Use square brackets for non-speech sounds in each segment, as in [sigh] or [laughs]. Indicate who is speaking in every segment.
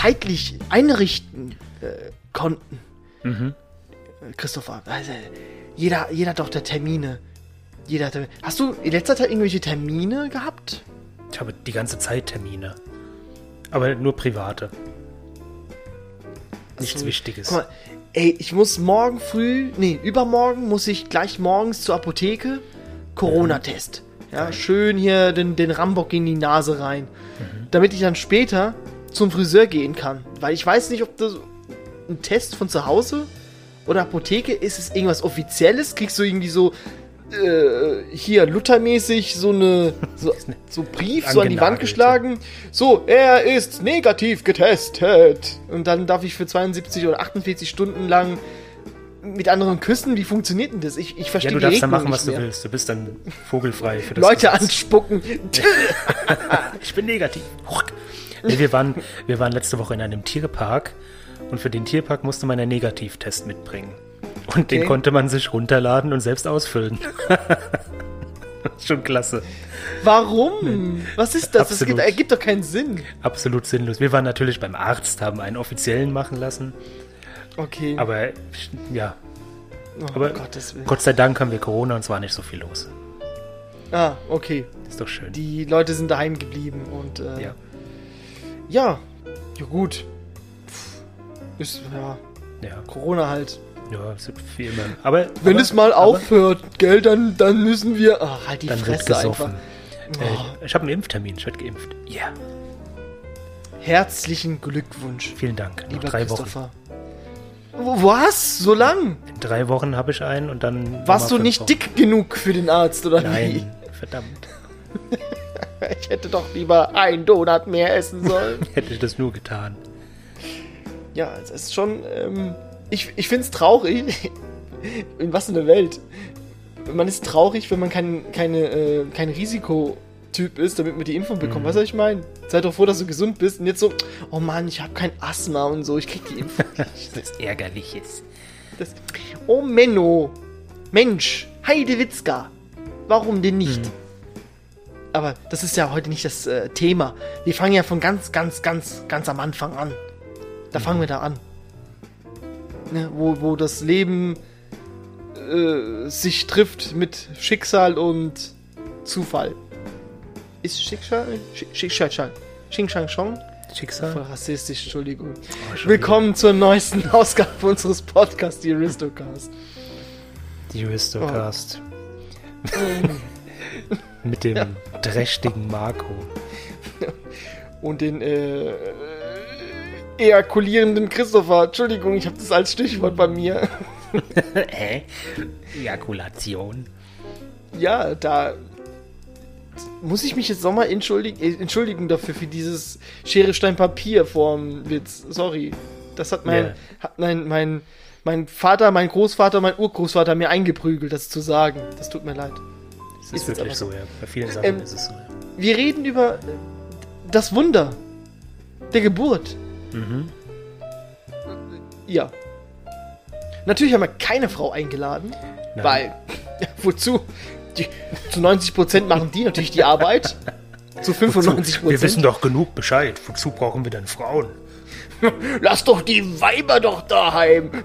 Speaker 1: zeitlich einrichten äh, konnten.
Speaker 2: Mhm.
Speaker 1: Äh, Christopher, also, jeder, jeder hat doch da Termine. Jeder hat. Hast du in letzter Zeit irgendwelche Termine gehabt?
Speaker 2: Ich habe die ganze Zeit Termine. Aber nur private. Nichts
Speaker 1: So,
Speaker 2: Wichtiges.
Speaker 1: Guck mal, ey, ich muss morgen früh, nee, übermorgen muss ich gleich morgens zur Apotheke Corona-Test. Ja, schön hier den, den Rambock in die Nase rein. Damit ich dann später zum Friseur gehen kann. Weil ich weiß nicht, ob das ein Test von zu Hause oder Apotheke ist. Es irgendwas Offizielles? Kriegst du irgendwie so äh, hier Luthermäßig so eine so, [laughs] so Brief so an die Wand geschlagen. So, er ist negativ getestet. Und dann darf ich für 72 oder 48 Stunden lang mit anderen küssen. Wie funktioniert denn das? Ich, ich
Speaker 2: Ja,
Speaker 1: verstehe
Speaker 2: du
Speaker 1: die
Speaker 2: darfst dann machen, was
Speaker 1: nicht
Speaker 2: du willst. Du bist dann vogelfrei für das
Speaker 1: Leute
Speaker 2: Gesetz.
Speaker 1: anspucken. [laughs]
Speaker 2: Ich bin negativ. [laughs] Nee, wir, waren, wir waren letzte Woche in einem Tierpark und für den Tierpark musste man einen Negativtest mitbringen. Und den
Speaker 1: Okay.
Speaker 2: konnte man sich runterladen und selbst ausfüllen. [laughs] Schon klasse.
Speaker 1: Warum? Was ist das? Das
Speaker 2: Absolut.
Speaker 1: gibt, ergibt doch keinen Sinn.
Speaker 2: Absolut sinnlos. Wir waren natürlich beim Arzt, haben einen offiziellen machen lassen.
Speaker 1: Okay.
Speaker 2: Aber ja,
Speaker 1: oh,
Speaker 2: aber
Speaker 1: Willen.
Speaker 2: Gott sei Dank haben wir Corona und es war nicht so viel los.
Speaker 1: Ah, okay.
Speaker 2: Ist doch schön.
Speaker 1: Die Leute sind daheim geblieben und äh,
Speaker 2: ja.
Speaker 1: Ja. Ja, gut. Pff, Ist, ja,
Speaker 2: Ja,
Speaker 1: Corona halt.
Speaker 2: ja, ist wie immer. Aber
Speaker 1: Wenn
Speaker 2: aber,
Speaker 1: es mal
Speaker 2: aber
Speaker 1: aufhört, gell, dann, dann müssen wir. Ach, halt die
Speaker 2: dann wird
Speaker 1: Fresse
Speaker 2: gesoffen.
Speaker 1: einfach. Oh,
Speaker 2: Äh, ich habe einen Impftermin, ich werde geimpft. Ja,
Speaker 1: herzlichen Glückwunsch,
Speaker 2: vielen Dank. Noch
Speaker 1: lieber
Speaker 2: drei Wochen.
Speaker 1: Was? So lang?
Speaker 2: In drei Wochen habe ich einen und dann.
Speaker 1: Warst du nicht
Speaker 2: Wochen.
Speaker 1: dick genug für den Arzt, oder
Speaker 2: Nein, verdammt. [laughs] [laughs]
Speaker 1: Ich hätte doch lieber einen Donut mehr essen sollen. [laughs]
Speaker 2: Hätte ich das nur getan.
Speaker 1: ja, es ist schon. Ähm, ich ich finde es traurig. In was in der Welt? Man ist traurig, wenn man kein, keine, äh, kein Risikotyp ist, damit man die Impfung bekommt.
Speaker 2: Mhm.
Speaker 1: Weißt du, was ich meine? Sei doch froh, dass du gesund bist und jetzt so, oh Mann, ich habe kein Asthma und so, ich krieg die Impfung. [laughs]
Speaker 2: Das ärgerlich ist.
Speaker 1: Das, oh Menno, Mensch, Heidewitzka, warum denn nicht?
Speaker 2: Hm.
Speaker 1: Aber das ist ja heute nicht das äh, Thema. Wir fangen ja von ganz, ganz, ganz, ganz am Anfang an. Da
Speaker 2: Hm.
Speaker 1: fangen wir da an. Ne, wo, wo das Leben äh, sich trifft mit Schicksal und Zufall. Ist Schicksal? Sch- Schicksal. Xing Shang Chong? Voll
Speaker 2: Schicksal?
Speaker 1: rassistisch, Entschuldigung.
Speaker 2: Oh,
Speaker 1: Willkommen zur neuesten [laughs] Ausgabe unseres Podcasts, die Aristocast.
Speaker 2: Die Aristocast.
Speaker 1: Oh. [laughs] [laughs]
Speaker 2: Mit dem trächtigen Marco.
Speaker 1: Und den äh, ejakulierenden Christopher. Entschuldigung, ich habe das als Stichwort bei mir. [laughs]
Speaker 2: Hä? Ejakulation.
Speaker 1: Ja, da muss ich mich jetzt nochmal entschuldigen, äh, entschuldigen dafür für dieses Schere Stein Papier vorm Witz. Sorry. Das hat mein,
Speaker 2: Ja.
Speaker 1: hat mein, mein, mein Vater, mein Großvater, mein Urgroßvater mir eingeprügelt, das zu sagen. Das tut mir leid. Ist
Speaker 2: ist, wirklich
Speaker 1: aber
Speaker 2: so, ja. Bei vielen Sachen
Speaker 1: Ähm,
Speaker 2: ist es so, ja.
Speaker 1: Wir reden über äh, das Wunder der Geburt.
Speaker 2: Mhm.
Speaker 1: Ja. Natürlich haben wir keine Frau eingeladen,
Speaker 2: Nein.
Speaker 1: weil [laughs] wozu? Die, zu 90% machen die natürlich die Arbeit. Zu 95%.
Speaker 2: Wir wissen doch genug Bescheid. Wozu brauchen wir denn Frauen? [laughs]
Speaker 1: Lass doch die Weiber doch daheim. [laughs]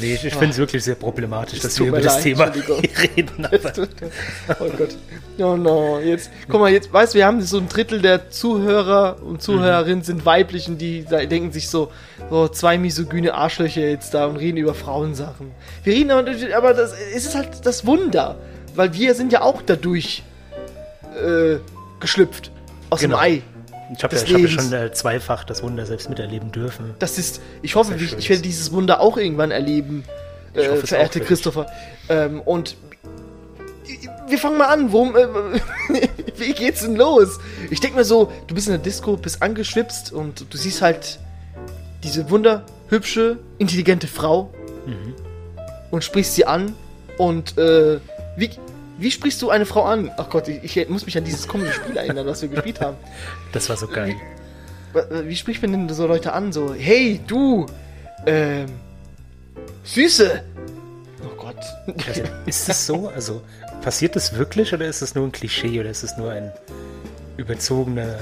Speaker 2: Nee, ich, ich finde es wirklich sehr problematisch, dass wir über das
Speaker 1: leid,
Speaker 2: Thema [laughs] reden.
Speaker 1: Oh Gott. Oh no. Jetzt, guck mal, jetzt, weißt du, wir haben so ein Drittel der Zuhörer und Zuhörerinnen sind weiblich und die denken sich so, so zwei misogyne Arschlöcher jetzt da und reden über Frauensachen. Wir reden aber, aber das es ist halt das Wunder, weil wir sind ja auch dadurch äh, geschlüpft aus
Speaker 2: Genau.
Speaker 1: dem Ei.
Speaker 2: Ich habe ja, ich hab ja schon äh, zweifach das Wunder selbst miterleben dürfen.
Speaker 1: Das ist, ich hoffe,
Speaker 2: Sehr
Speaker 1: ich, ich werde
Speaker 2: ist.
Speaker 1: dieses Wunder auch irgendwann erleben, äh,
Speaker 2: hoffe
Speaker 1: verehrte. Christopher. Ähm, und wir fangen mal an. Worum, äh, [laughs] wie geht's denn los? Ich denke mir so, du bist in der Disco, bist angeschwipst und du siehst halt diese wunderhübsche, intelligente Frau
Speaker 2: Mhm.
Speaker 1: und sprichst sie an. Und äh, wie, wie sprichst du eine Frau an? Ach Gott, ich, ich muss mich an dieses kommende Spiel erinnern, was wir gespielt haben.
Speaker 2: Das war so geil.
Speaker 1: Wie spricht man denn so Leute an? So, hey, du, ähm, Süße. Oh Gott.
Speaker 2: Also, [laughs] ist das so? Also, passiert das wirklich oder ist es nur ein Klischee oder ist es nur ein. überzogene.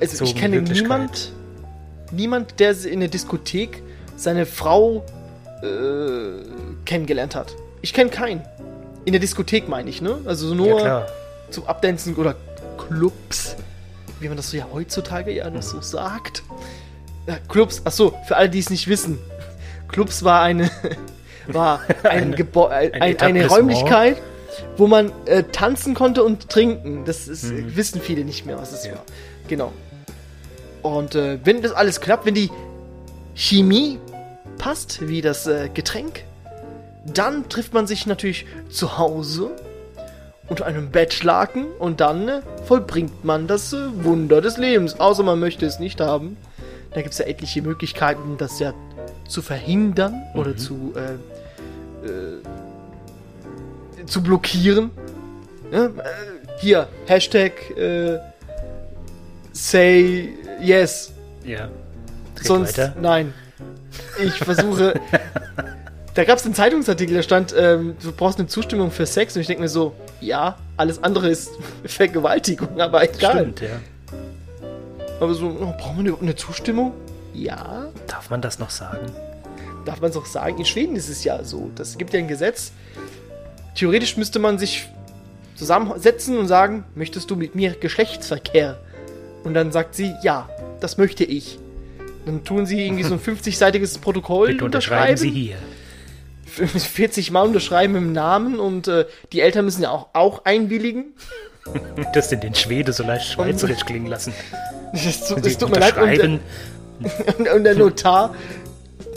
Speaker 1: Also ich kenne niemand, niemand, der in der Diskothek seine Frau äh, kennengelernt hat. Ich kenne keinen. In der Diskothek meine ich, ne? Also
Speaker 2: Ja,
Speaker 1: nur
Speaker 2: klar.
Speaker 1: zum Abdancen oder Clubs, wie man das so ja heutzutage ja noch so sagt. Ja, Clubs, ach so, für alle, die es nicht wissen. Clubs war eine [laughs] war [laughs] ein
Speaker 2: Eine-
Speaker 1: Gebäude, ein,
Speaker 2: ein
Speaker 1: eine. Räumlichkeit, wo man äh, tanzen konnte und trinken. Das ist, wissen viele nicht mehr, was es
Speaker 2: Ja.
Speaker 1: war. Genau. Und äh, wenn das alles klappt, wenn die Chemie passt, wie das äh, Getränk, dann trifft man sich natürlich zu Hause unter einem Bettschlaken und dann äh, vollbringt man das äh, Wunder des Lebens. Außer man möchte es nicht haben. Da gibt es ja etliche Möglichkeiten, das ja zu verhindern oder zu, äh, äh, zu blockieren. Ja, hier, Hashtag äh, say yes.
Speaker 2: Ja.
Speaker 1: Sonst,
Speaker 2: weiter.
Speaker 1: nein. Ich versuche. [laughs] da gab es einen Zeitungsartikel, da stand, ähm, du brauchst eine Zustimmung für Sex. Und ich denke mir so, ja, alles andere ist [laughs] Vergewaltigung, aber egal.
Speaker 2: Stimmt, ja.
Speaker 1: Aber so, oh, brauchen wir überhaupt eine Zustimmung? Ja,
Speaker 2: Darf man das noch sagen?
Speaker 1: darf man es auch sagen. In Schweden ist es ja so. Das gibt ja ein Gesetz. Theoretisch müsste man sich zusammensetzen und sagen, möchtest du mit mir Geschlechtsverkehr? Und dann sagt sie, ja, das möchte ich. Dann tun sie irgendwie so ein [laughs] 50-seitiges Protokoll
Speaker 2: Bitte unterschreiben Sie hier. [laughs]
Speaker 1: 40 Mal unterschreiben im Namen und äh, die Eltern müssen ja auch, auch einwilligen. [laughs]
Speaker 2: Das in den Schwede so leicht schweizerisch klingen lassen. [laughs]
Speaker 1: Das, tut- mir leid. Und,
Speaker 2: unterschreiben.
Speaker 1: und, und der Notar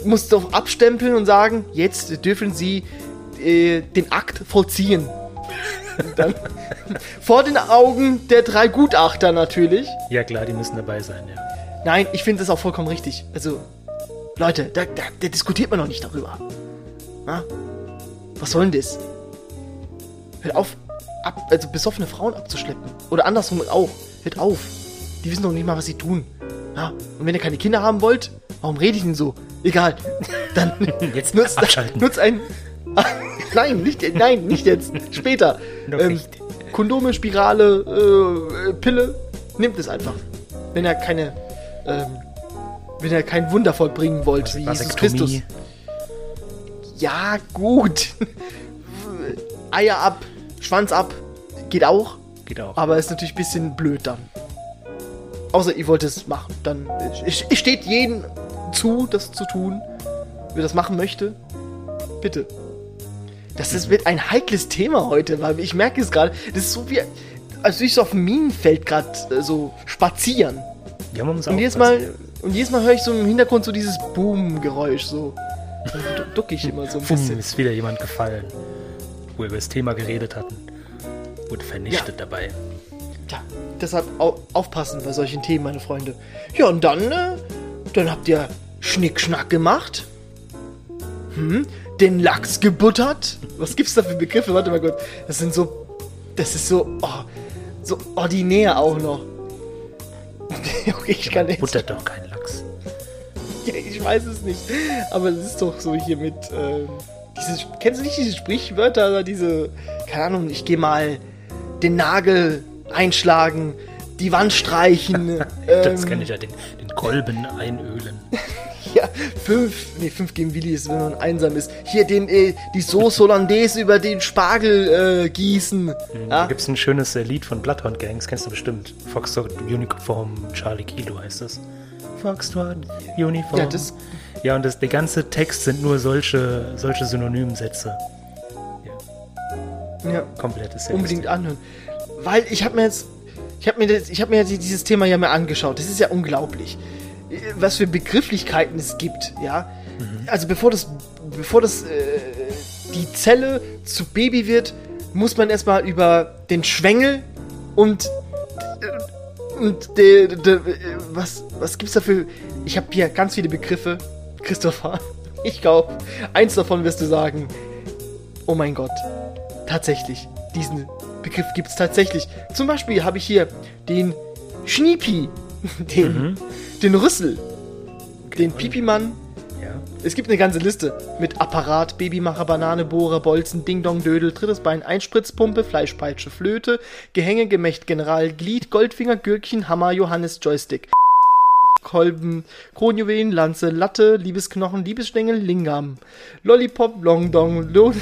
Speaker 1: muss doch abstempeln und sagen, jetzt dürfen Sie äh, den Akt vollziehen. Und dann, vor den Augen der drei Gutachter natürlich.
Speaker 2: Ja klar, die müssen dabei sein, ja.
Speaker 1: Nein, ich finde das auch vollkommen richtig. Also, Leute, da, da, da diskutiert man noch nicht darüber. Na? Was soll denn das? Hört auf, ab, also besoffene Frauen abzuschleppen. Oder andersrum auch. Hört auf. Die wissen doch nicht mal, was sie tun. Ja? Und wenn ihr keine Kinder haben wollt, warum rede ich denn so? Egal. [laughs] Dann [laughs]
Speaker 2: Jetzt
Speaker 1: nutzt,
Speaker 2: abschalten.
Speaker 1: nutzt ein. [laughs] nein, nicht, nein, nicht jetzt. Später. Ähm,
Speaker 2: nicht.
Speaker 1: Kondome, Spirale, äh, Pille. Nimmt es einfach. Wenn ihr keine. Ähm, wenn ihr kein Wunder vollbringen wollt, wie Jesus Christus. Ja, gut. Eier ab, Schwanz ab, geht auch.
Speaker 2: Geht auch.
Speaker 1: Aber ist natürlich ein bisschen blöd dann. Außer ihr wollt es machen. Dann es es steht jedem zu, das zu tun. Wer das machen möchte, bitte. Das ist, wird ein heikles Thema heute, weil ich merke es gerade. Das ist so wie, als würde ich so auf dem Minenfeld gerade äh, so spazieren.
Speaker 2: Ja, man muss
Speaker 1: Und jedes. Mal, und jedes Mal höre ich so im Hintergrund so dieses Boom-Geräusch so. Dann du- duck ich immer so ein bisschen.
Speaker 2: ist wieder jemand gefallen, wo wir über das Thema geredet hatten. Wurde vernichtet dabei.
Speaker 1: Ja, deshalb au aufpassen bei solchen Themen, meine Freunde. Ja, und dann, äh, dann habt ihr Schnickschnack gemacht. Hm? Den Lachs gebuttert. Was gibt's da für Begriffe? Warte mal kurz. Das sind so. Das ist so. Oh, so ordinär auch noch. [laughs] okay, ich kann jetzt.
Speaker 2: Buttert doch kein Lachs.
Speaker 1: Ja, [laughs] ich weiß es nicht. Aber es ist doch so hier mit. Ähm, diese, kennst du nicht diese Sprichwörter oder diese. Keine Ahnung, ich gehe mal den Nagel einschlagen, die Wand streichen. [laughs]
Speaker 2: Das
Speaker 1: ähm,
Speaker 2: kann ich ja den, den Kolben einölen. [laughs]
Speaker 1: Ja, fünf. Nee, fünf gegen Willi ist, wenn man einsam ist. Hier den, äh, die Sauce Hollandaise über den Spargel äh, gießen.
Speaker 2: Da
Speaker 1: Ja?
Speaker 2: gibt es ein schönes äh, Lied von Bloodhound Gangs, kennst du bestimmt. Foxtrot Uniform Charlie Kilo heißt das. Foxtrot Uniform.
Speaker 1: Ja, das-
Speaker 2: Ja, und das, der ganze Text sind nur solche, solche Synonymsätze.
Speaker 1: ja.
Speaker 2: Komplett ist
Speaker 1: unbedingt
Speaker 2: lustig.
Speaker 1: anhören. Weil ich habe mir jetzt, ich habe mir, das, ich habe mir jetzt dieses Thema ja mal angeschaut. Das ist ja unglaublich, was für Begrifflichkeiten es gibt. Ja, also bevor das, bevor das äh, die Zelle zu Baby wird, muss man erstmal über den Schwengel und äh, und de, de, was was gibt's dafür? Ich habe hier ganz viele Begriffe, Christopher. [laughs] Ich glaube, eins davon wirst du sagen. Oh mein Gott, tatsächlich. Diesen Begriff gibt es tatsächlich. Zum Beispiel habe ich hier den Schniepi, [laughs] den, den Rüssel, den Pipimann. Es gibt eine ganze Liste mit Apparat, Babymacher, Banane, Bohrer, Bolzen, Ding Dong, Dödel, drittes Bein, Einspritzpumpe, Fleischpeitsche, Flöte, Gehänge, Gemächt, General, Glied, Goldfinger, Gürkchen, Hammer, Johannes, Joystick. Kolben, Kronjuwelen, Lanze, Latte, Liebesknochen, Liebesstängel, Lingam, Lollipop, Longdong, Lo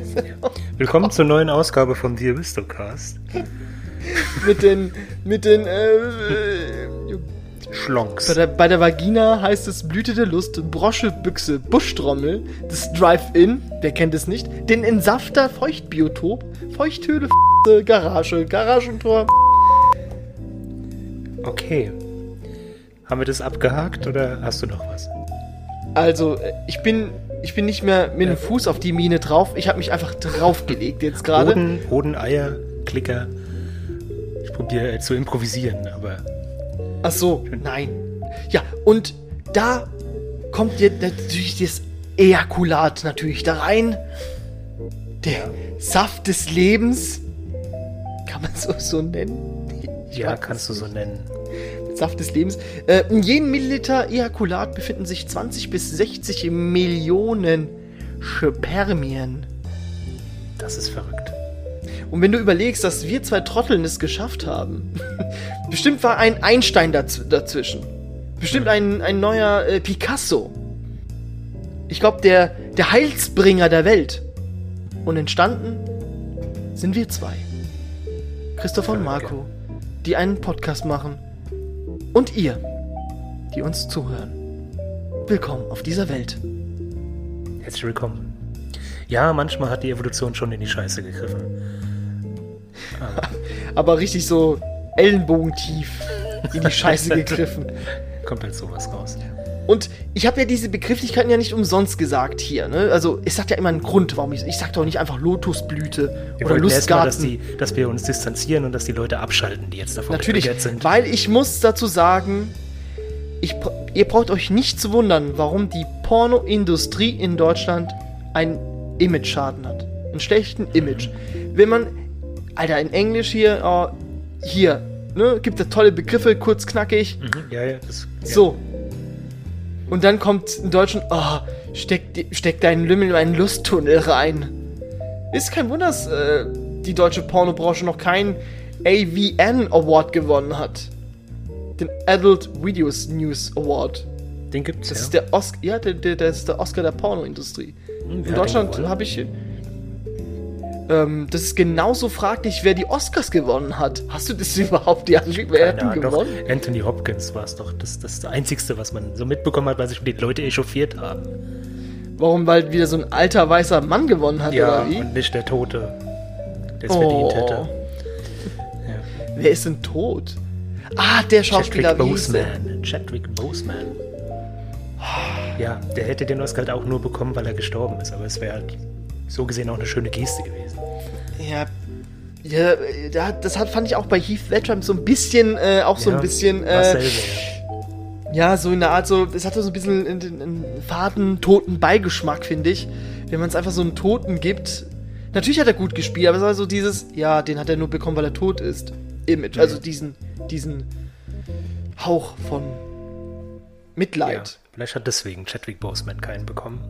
Speaker 1: [laughs]
Speaker 2: Willkommen zur neuen Ausgabe vom The Aristocast.
Speaker 1: mit den, mit den, äh, äh, bei
Speaker 2: Schlonks.
Speaker 1: der, bei der Vagina heißt es Blüte der Lust, Brosche, Büchse, Buschtrommel, das Drive-In, wer kennt es nicht, den Entsafter, Feuchtbiotop, Feuchthöhle, F***e, Garage, Garagentor.
Speaker 2: Okay. Haben wir das abgehakt oder hast du noch was?
Speaker 1: Also, äh, ich bin, ich bin nicht mehr mit dem Fuß auf die Mine drauf, ich habe mich einfach draufgelegt jetzt gerade.
Speaker 2: Hoden, Hoden, Eier, Klicker. Ich probiere zu improvisieren, aber
Speaker 1: Ach so, nein. Ja, und da kommt jetzt natürlich das Ejakulat natürlich da rein. Der Saft des Lebens. Kann man so, so nennen? Ich
Speaker 2: ja, kannst du so nennen.
Speaker 1: Saft des Lebens. Äh, in jedem Milliliter Ejakulat befinden sich 20 bis 60 Millionen Spermien.
Speaker 2: Das ist verrückt.
Speaker 1: Und wenn du überlegst, dass wir zwei Trotteln es geschafft haben, [laughs] bestimmt war ein Einstein daz dazwischen. Bestimmt ein, ein neuer äh, Picasso. Ich glaube, der, der Heilsbringer der Welt. Und entstanden sind wir zwei. Christopher und Marco, die einen Podcast machen. Und ihr, die uns zuhören. Willkommen auf dieser Welt.
Speaker 2: Herzlich willkommen. Ja, manchmal hat die Evolution schon in die Scheiße gegriffen. [laughs]
Speaker 1: Aber richtig so ellenbogentief in die Scheiße [laughs] gegriffen.
Speaker 2: Kommt halt sowas raus.
Speaker 1: Und ich habe ja diese Begrifflichkeiten ja nicht umsonst gesagt hier. Ne? Also es sagt ja immer einen Grund, warum ich. Ich sag doch nicht einfach Lotusblüte
Speaker 2: Wir
Speaker 1: oder
Speaker 2: wollten erstmal, dass,
Speaker 1: Lustgarten.
Speaker 2: die, dass wir uns distanzieren und dass die Leute abschalten, die jetzt davon
Speaker 1: Natürlich,
Speaker 2: sind.
Speaker 1: weil ich muss dazu sagen, ich, ihr braucht euch nicht zu wundern, warum die Pornoindustrie in Deutschland einen Image-Schaden hat. Einen schlechten Image. Wenn man, Alter, in Englisch hier, äh, hier, ne, gibt es tolle Begriffe, kurz knackig.
Speaker 2: Mhm, ja, ja, das, ja.
Speaker 1: So. Und dann kommt in Deutschen, oh, steck, steck deinen Lümmel in einen Lusttunnel rein. Ist kein Wunder, dass äh, die deutsche Pornobranche noch keinen AVN Award gewonnen hat. Den Adult Videos News Award.
Speaker 2: Den gibt's
Speaker 1: Das
Speaker 2: ja.
Speaker 1: ist der Oscar, ja, der, der, das ist der Oscar der Pornoindustrie.
Speaker 2: Hm,
Speaker 1: In Deutschland habe ich. Ähm, das ist genauso fraglich, wer die Oscars gewonnen hat. Hast du das [laughs] überhaupt? Ja, die
Speaker 2: Ahnung, doch,
Speaker 1: gewonnen?
Speaker 2: Anthony Hopkins war es doch. Das, das ist das Einzige, was man so mitbekommen hat, weil sich die Leute echauffiert haben.
Speaker 1: Warum? Weil wieder so ein alter weißer Mann gewonnen hat,
Speaker 2: Ja,
Speaker 1: oder wie?
Speaker 2: und nicht der Tote, der es
Speaker 1: Oh.
Speaker 2: verdient hätte.
Speaker 1: Wer ist denn tot? Ah, der Schauspieler,
Speaker 2: Chadwick? Boseman. Chadwick Boseman. Ja, der hätte den Oscar halt auch nur bekommen, weil er gestorben ist. Aber es wäre halt so gesehen auch eine schöne Geste gewesen.
Speaker 1: Ja, ja das hat, fand ich auch bei Heath Ledger so ein bisschen, äh, auch so
Speaker 2: ja,
Speaker 1: ein bisschen, äh,
Speaker 2: selber, ja.
Speaker 1: ja, so in der Art, so, es hatte so ein bisschen einen, einen faden, toten Beigeschmack, finde ich. Wenn man es einfach so einen Toten gibt. Natürlich hat er gut gespielt, aber es war so dieses, ja, den hat er nur bekommen, weil er tot ist. Image, also diesen, diesen Hauch von
Speaker 2: ja.
Speaker 1: Mitleid.
Speaker 2: Vielleicht hat deswegen Chadwick Boseman keinen bekommen.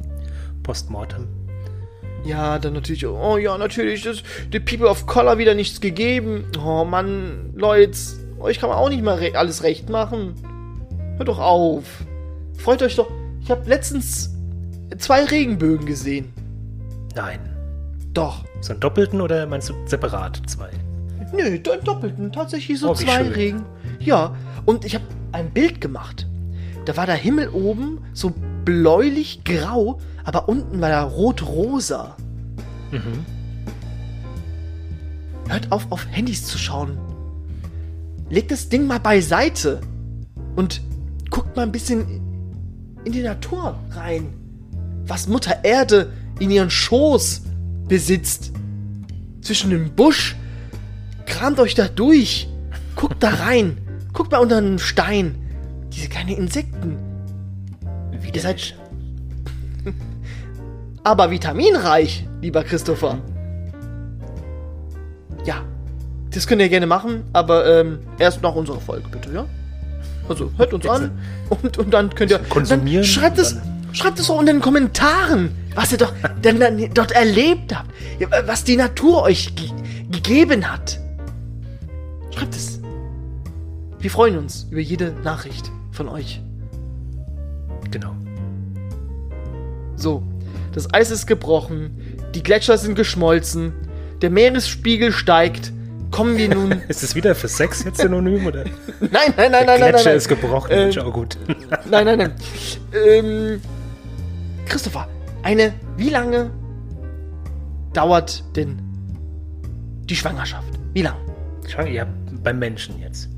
Speaker 2: Postmortem.
Speaker 1: Ja, dann natürlich, oh ja, natürlich, das, die People of Color wieder nichts gegeben. Oh Mann, Leute, euch kann man auch nicht mal re alles recht machen. Hört doch auf. Freut euch doch. Ich habe letztens zwei Regenbögen gesehen.
Speaker 2: Nein.
Speaker 1: Doch.
Speaker 2: So einen doppelten oder meinst du separat zwei?
Speaker 1: Nö, do- doppelten. Tatsächlich so
Speaker 2: Oh,
Speaker 1: zwei
Speaker 2: schön.
Speaker 1: Regen. Ja, und ich habe ein Bild gemacht. Da war der Himmel oben so bläulich grau, aber unten war er rot-rosa.
Speaker 2: Mhm.
Speaker 1: Hört auf, auf Handys zu schauen. Legt das Ding mal beiseite und guckt mal ein bisschen in die Natur rein. Was Mutter Erde in ihren Schoß besitzt. Zwischen dem Busch. Kramt euch da durch. Guckt da rein. Guckt mal unter einem Stein. Diese kleinen Insekten.
Speaker 2: Wie
Speaker 1: Ihr seid. Aber vitaminreich, lieber Christopher. Ja, das könnt ihr gerne machen, aber ähm, erst nach unserer Folge, bitte, ja? Also hört uns an und, und dann könnt ihr.
Speaker 2: konsumieren
Speaker 1: schreibt es, Schreibt es doch unter den Kommentaren, was ihr doch [laughs] denn dann dort erlebt habt. Was die Natur euch ge gegeben hat. Schreibt es. Wir freuen uns über jede Nachricht von euch.
Speaker 2: Genau.
Speaker 1: So, das Eis ist gebrochen, die Gletscher sind geschmolzen, der Meeresspiegel steigt. Kommen wir nun. [laughs]
Speaker 2: Ist es wieder für Sex jetzt synonym oder? [laughs]
Speaker 1: nein, nein, nein, nein, nein, nein,
Speaker 2: Gletscher
Speaker 1: nein.
Speaker 2: ist gebrochen.
Speaker 1: Ähm,
Speaker 2: Mensch, auch gut. [laughs]
Speaker 1: Nein, nein, nein. Ähm, Christopher, eine, wie lange dauert denn die Schwangerschaft? Wie lange?
Speaker 2: Ja, beim Menschen jetzt.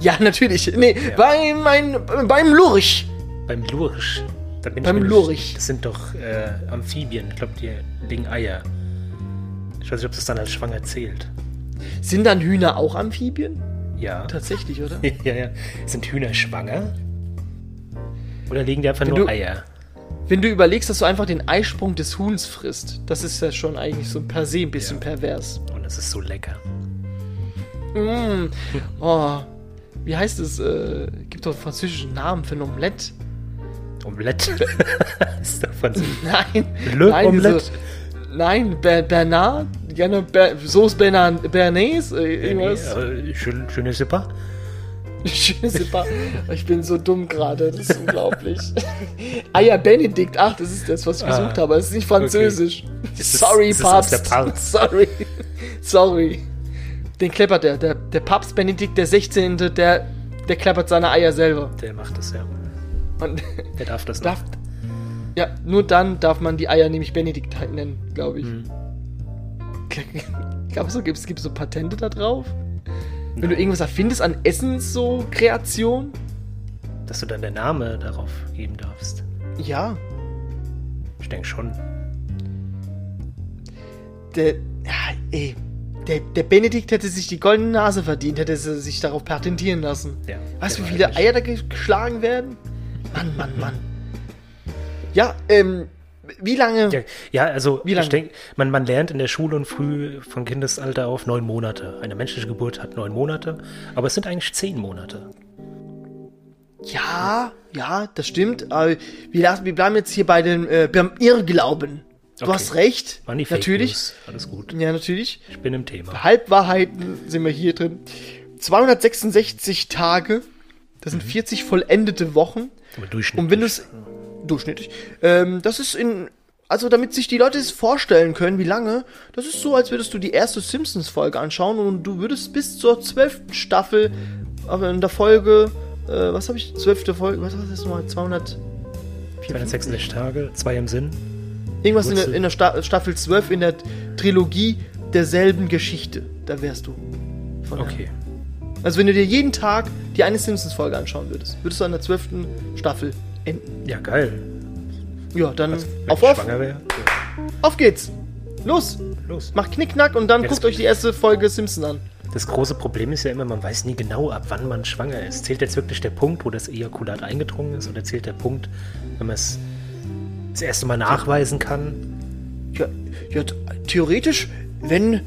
Speaker 1: Ja, natürlich. Nee, beim, mein, beim Lurch.
Speaker 2: Beim Lurch. Da bin
Speaker 1: Beim
Speaker 2: ich nicht- Das sind doch äh, Amphibien. Ich glaube, die legen Eier. Ich weiß nicht, ob das dann als schwanger zählt.
Speaker 1: Sind dann Hühner auch Amphibien?
Speaker 2: Ja.
Speaker 1: Tatsächlich, oder? [laughs]
Speaker 2: ja, ja. Sind Hühner schwanger? Oder legen die einfach
Speaker 1: Wenn
Speaker 2: nur
Speaker 1: du-
Speaker 2: Eier?
Speaker 1: Wenn du überlegst, dass du einfach den Eisprung des Huhns frisst, das ist ja schon eigentlich so per se ein bisschen pervers.
Speaker 2: Und es ist so lecker.
Speaker 1: Mm. Oh, wie heißt es? Äh, gibt doch einen französischen Namen für ein Omelette.
Speaker 2: Omelette. [laughs] ist doch von
Speaker 1: Nein.
Speaker 2: Le
Speaker 1: nein,
Speaker 2: Omelette.
Speaker 1: So, nein, Ber Bernard, gerne Ber Sauce Bernard, Bernays, äh, irgendwas.
Speaker 2: Äh, schön, schöne
Speaker 1: Super. [laughs] Ich bin so dumm gerade, das ist unglaublich. [laughs] Eier Benedikt, ach, das ist das, was ich
Speaker 2: Ah,
Speaker 1: gesucht habe. Das ist nicht französisch.
Speaker 2: Es-
Speaker 1: Sorry,
Speaker 2: ist es
Speaker 1: Papst.
Speaker 2: der Papst?
Speaker 1: Sorry. Sorry. Den kleppert der. Der, der Papst Benedikt der 16., der, der kleppert seine Eier selber.
Speaker 2: Der macht das ja.
Speaker 1: Und [laughs]
Speaker 2: Der darf das
Speaker 1: darf, ja, nur dann darf man die Eier nämlich Benedikt nennen, glaube ich.
Speaker 2: Mhm. [laughs]
Speaker 1: Glaubst du, gibt es so Patente da drauf? Wenn du irgendwas erfindest an Essens so Kreation?
Speaker 2: Dass du dann den Name darauf geben darfst.
Speaker 1: Ja.
Speaker 2: Ich denke schon.
Speaker 1: Der, ja, ey, der, der Benedikt hätte sich die goldene Nase verdient, hätte sie sich darauf patentieren lassen.
Speaker 2: Ja,
Speaker 1: weißt du, wie viele Eier da ge- geschlagen werden? Mann, Mann, Mann. Ja, ähm, wie lange?
Speaker 2: Ja, ja also
Speaker 1: Wie lange?
Speaker 2: ich denke, man, man lernt in der Schule und früh von Kindesalter auf neun Monate. Eine menschliche Geburt hat neun Monate, aber es sind eigentlich zehn Monate.
Speaker 1: Ja, ja, das stimmt. Aber wir, lassen, wir bleiben jetzt hier bei dem äh, beim Irrglauben. Du
Speaker 2: Okay.
Speaker 1: hast recht.
Speaker 2: Waren die Fake
Speaker 1: natürlich.
Speaker 2: News? Alles gut.
Speaker 1: Ja, natürlich.
Speaker 2: Ich bin im Thema.
Speaker 1: Halbwahrheiten sind wir hier drin. 266 Tage. Das
Speaker 2: Mhm.
Speaker 1: sind 40 vollendete Wochen.
Speaker 2: Aber durchschnittlich.
Speaker 1: Und wenn du es durchschnittlich, ähm, das ist in, also damit sich die Leute es vorstellen können, wie lange, das ist so, als würdest du die erste Simpsons-Folge anschauen und du würdest bis zur zwölften Staffel, aber in der Folge, äh, was habe ich, zwölfte Folge, was war das nochmal, 200,
Speaker 2: 266 Tage, zwei im Sinn.
Speaker 1: irgendwas in der, in der Sta Staffel 12 in der Trilogie derselben Geschichte, da wärst du.
Speaker 2: Okay.
Speaker 1: Also wenn du dir jeden Tag die eine Simpsons-Folge anschauen würdest, würdest du an der zwölften Staffel enden.
Speaker 2: Ja, geil.
Speaker 1: Ja, dann
Speaker 2: Wenn
Speaker 1: auf, auf,
Speaker 2: schwanger wäre.
Speaker 1: auf geht's. Los,
Speaker 2: Los.
Speaker 1: macht Knickknack und dann
Speaker 2: Ja,
Speaker 1: guckt euch die erste Folge Simpson an.
Speaker 2: Das große Problem ist ja immer, man weiß nie genau, ab wann man schwanger ist. Zählt jetzt wirklich der Punkt, wo das Ejakulat eingedrungen ist, oder zählt der Punkt, wenn man es das erste Mal nachweisen kann?
Speaker 1: Ja, ja, theoretisch, wenn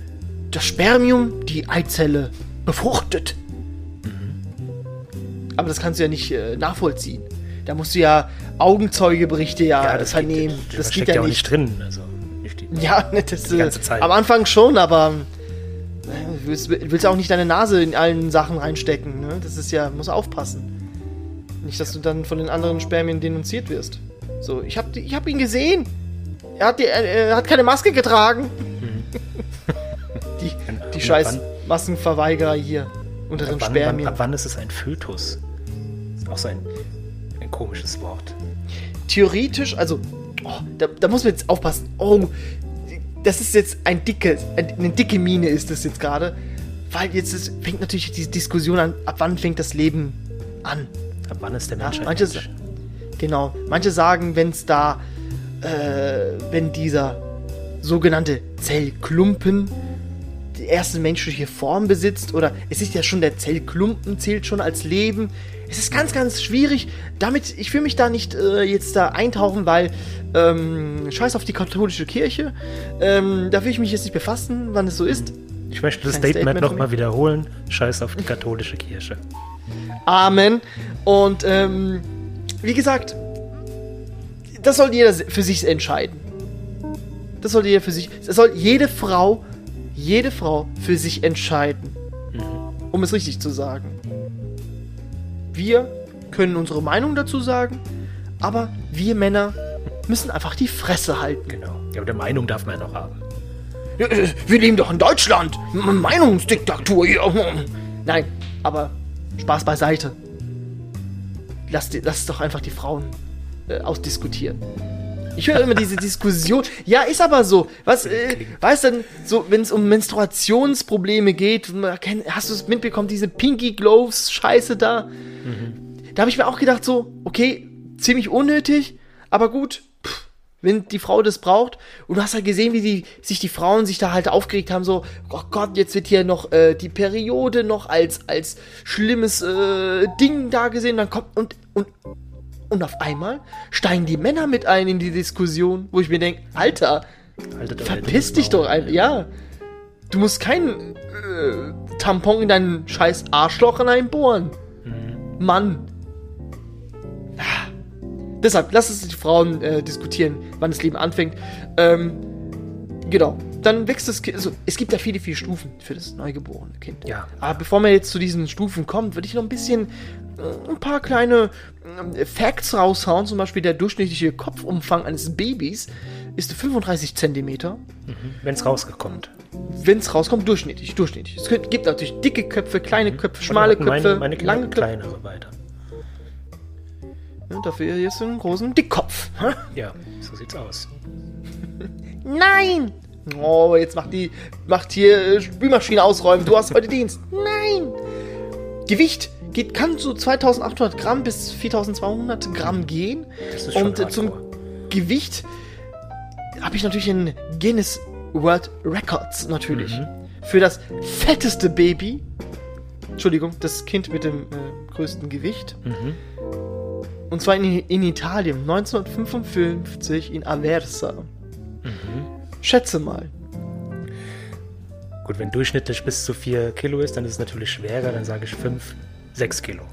Speaker 1: das Spermium die Eizelle befruchtet. Aber das kannst du ja nicht äh, nachvollziehen. Da musst du ja Augenzeugeberichte ja, vernehmen.
Speaker 2: Geht,
Speaker 1: das
Speaker 2: das
Speaker 1: geht
Speaker 2: steckt
Speaker 1: ja
Speaker 2: ja
Speaker 1: nicht.
Speaker 2: nicht drin. Also nicht die,
Speaker 1: Ja, [laughs] das,
Speaker 2: Die ganze
Speaker 1: äh,
Speaker 2: Zeit.
Speaker 1: am Anfang schon, aber äh, du willst, willst auch nicht deine Nase in allen Sachen reinstecken. Ne? Das ist ja, muss aufpassen. Nicht, dass du dann von den anderen Spermien denunziert wirst. So, ich hab, die- ich hab ihn gesehen. Er hat, die, er, er hat keine Maske getragen. [laughs] die die
Speaker 2: Und
Speaker 1: scheiß
Speaker 2: ab
Speaker 1: Maskenverweigerer hier unter den
Speaker 2: ab, wann,
Speaker 1: Spermien.
Speaker 2: ab wann ist es ein Fötus? Ist auch so ein, ein komisches Wort.
Speaker 1: theoretisch, also, oh, da, da muss man jetzt aufpassen. Oh, das ist jetzt ein dicke, ein, eine dicke Mine ist das jetzt gerade. Weil jetzt ist, fängt natürlich die Diskussion an, ab wann fängt das Leben an.
Speaker 2: Ab wann ist der Mensch ein
Speaker 1: manche
Speaker 2: Mensch?
Speaker 1: Genau. Manche sagen, wenn es da, äh, wenn dieser sogenannte Zellklumpen die erste menschliche Form besitzt, oder es ist ja schon der Zellklumpen, zählt schon als Leben. Es ist ganz, ganz schwierig. Damit, ich will mich da nicht äh, jetzt da eintauchen, weil ähm, scheiß auf die katholische Kirche. Ähm, da will ich mich jetzt nicht befassen, wann es so ist.
Speaker 2: Ich möchte das
Speaker 1: Kein
Speaker 2: Statement,
Speaker 1: Statement
Speaker 2: nochmal wiederholen. Scheiß auf die katholische Kirche.
Speaker 1: Amen. Und ähm, wie gesagt, das soll jeder für sich entscheiden. Das soll jeder für sich. Das soll jede Frau, jede Frau für sich entscheiden. Um es richtig zu sagen. Wir können unsere Meinung dazu sagen, aber wir Männer müssen einfach die Fresse halten.
Speaker 2: Genau. Ja, aber der Meinung darf man ja noch haben. [laughs]
Speaker 1: Wir leben doch in Deutschland. Meinungsdiktatur hier. [laughs] Nein, aber Spaß beiseite. Lass, lass doch einfach die Frauen äh, ausdiskutieren. Ich höre immer diese Diskussion. Ja, ist aber so. Was, äh, weißt du, so, wenn es um Menstruationsprobleme geht, hast du es mitbekommen, diese Pinky Gloves Scheiße da? Da habe ich mir auch gedacht, so, okay, ziemlich unnötig, aber gut, pff, wenn die Frau das braucht. Und du hast halt gesehen, wie die, sich die Frauen sich da halt aufgeregt haben, so, oh Gott, jetzt wird hier noch äh, die Periode noch als, als schlimmes äh, Ding da gesehen. Dann kommt und, und, und auf einmal steigen die Männer mit ein in die Diskussion, wo ich mir denke, Alter,
Speaker 2: Haltet euer
Speaker 1: verpiss dich doch ein. Ja. Du musst kein äh, Tampon in deinen scheiß Arschloch hineinbohren. Mann. Ah. Deshalb, lass uns die Frauen äh, diskutieren, wann das Leben anfängt. Ähm, genau. Dann wächst das Kind. Also, es gibt ja viele, viele Stufen für das neugeborene Kind.
Speaker 2: Ja.
Speaker 1: Aber bevor man jetzt zu diesen Stufen kommt, würde ich noch ein bisschen äh, ein paar kleine äh, Facts raushauen. Zum Beispiel der durchschnittliche Kopfumfang eines Babys ist 35 Zentimeter.
Speaker 2: Wenn es rausgekommt.
Speaker 1: Wenn es rauskommt, durchschnittlich, durchschnittlich. Es gibt natürlich dicke Köpfe, kleine Köpfe, schmale
Speaker 2: meine,
Speaker 1: Köpfe,
Speaker 2: meine Kinder
Speaker 1: lange Köpfe.
Speaker 2: kleinere weiter.
Speaker 1: Ja, dafür jetzt einen großen Dickkopf.
Speaker 2: Ja, so sieht's aus. [laughs]
Speaker 1: Nein! Oh, jetzt macht die, macht hier äh, Spülmaschine ausräumen. Du hast heute Dienst. Nein! Gewicht geht, kann so 2800 Gramm bis 4200 Gramm gehen.
Speaker 2: Das ist schon
Speaker 1: Und äh, zum
Speaker 2: hardcore.
Speaker 1: Gewicht habe ich natürlich einen Guinness World Records natürlich.
Speaker 2: Mhm.
Speaker 1: Für das fetteste Baby. Entschuldigung, das Kind mit dem äh, größten Gewicht.
Speaker 2: Mhm.
Speaker 1: Und zwar in, in Italien, 1955 in Aversa. Schätze mal.
Speaker 2: Gut, wenn durchschnittlich bis zu 4 Kilo ist, dann ist es natürlich schwerer. Dann sage ich 5, 6 Kilo.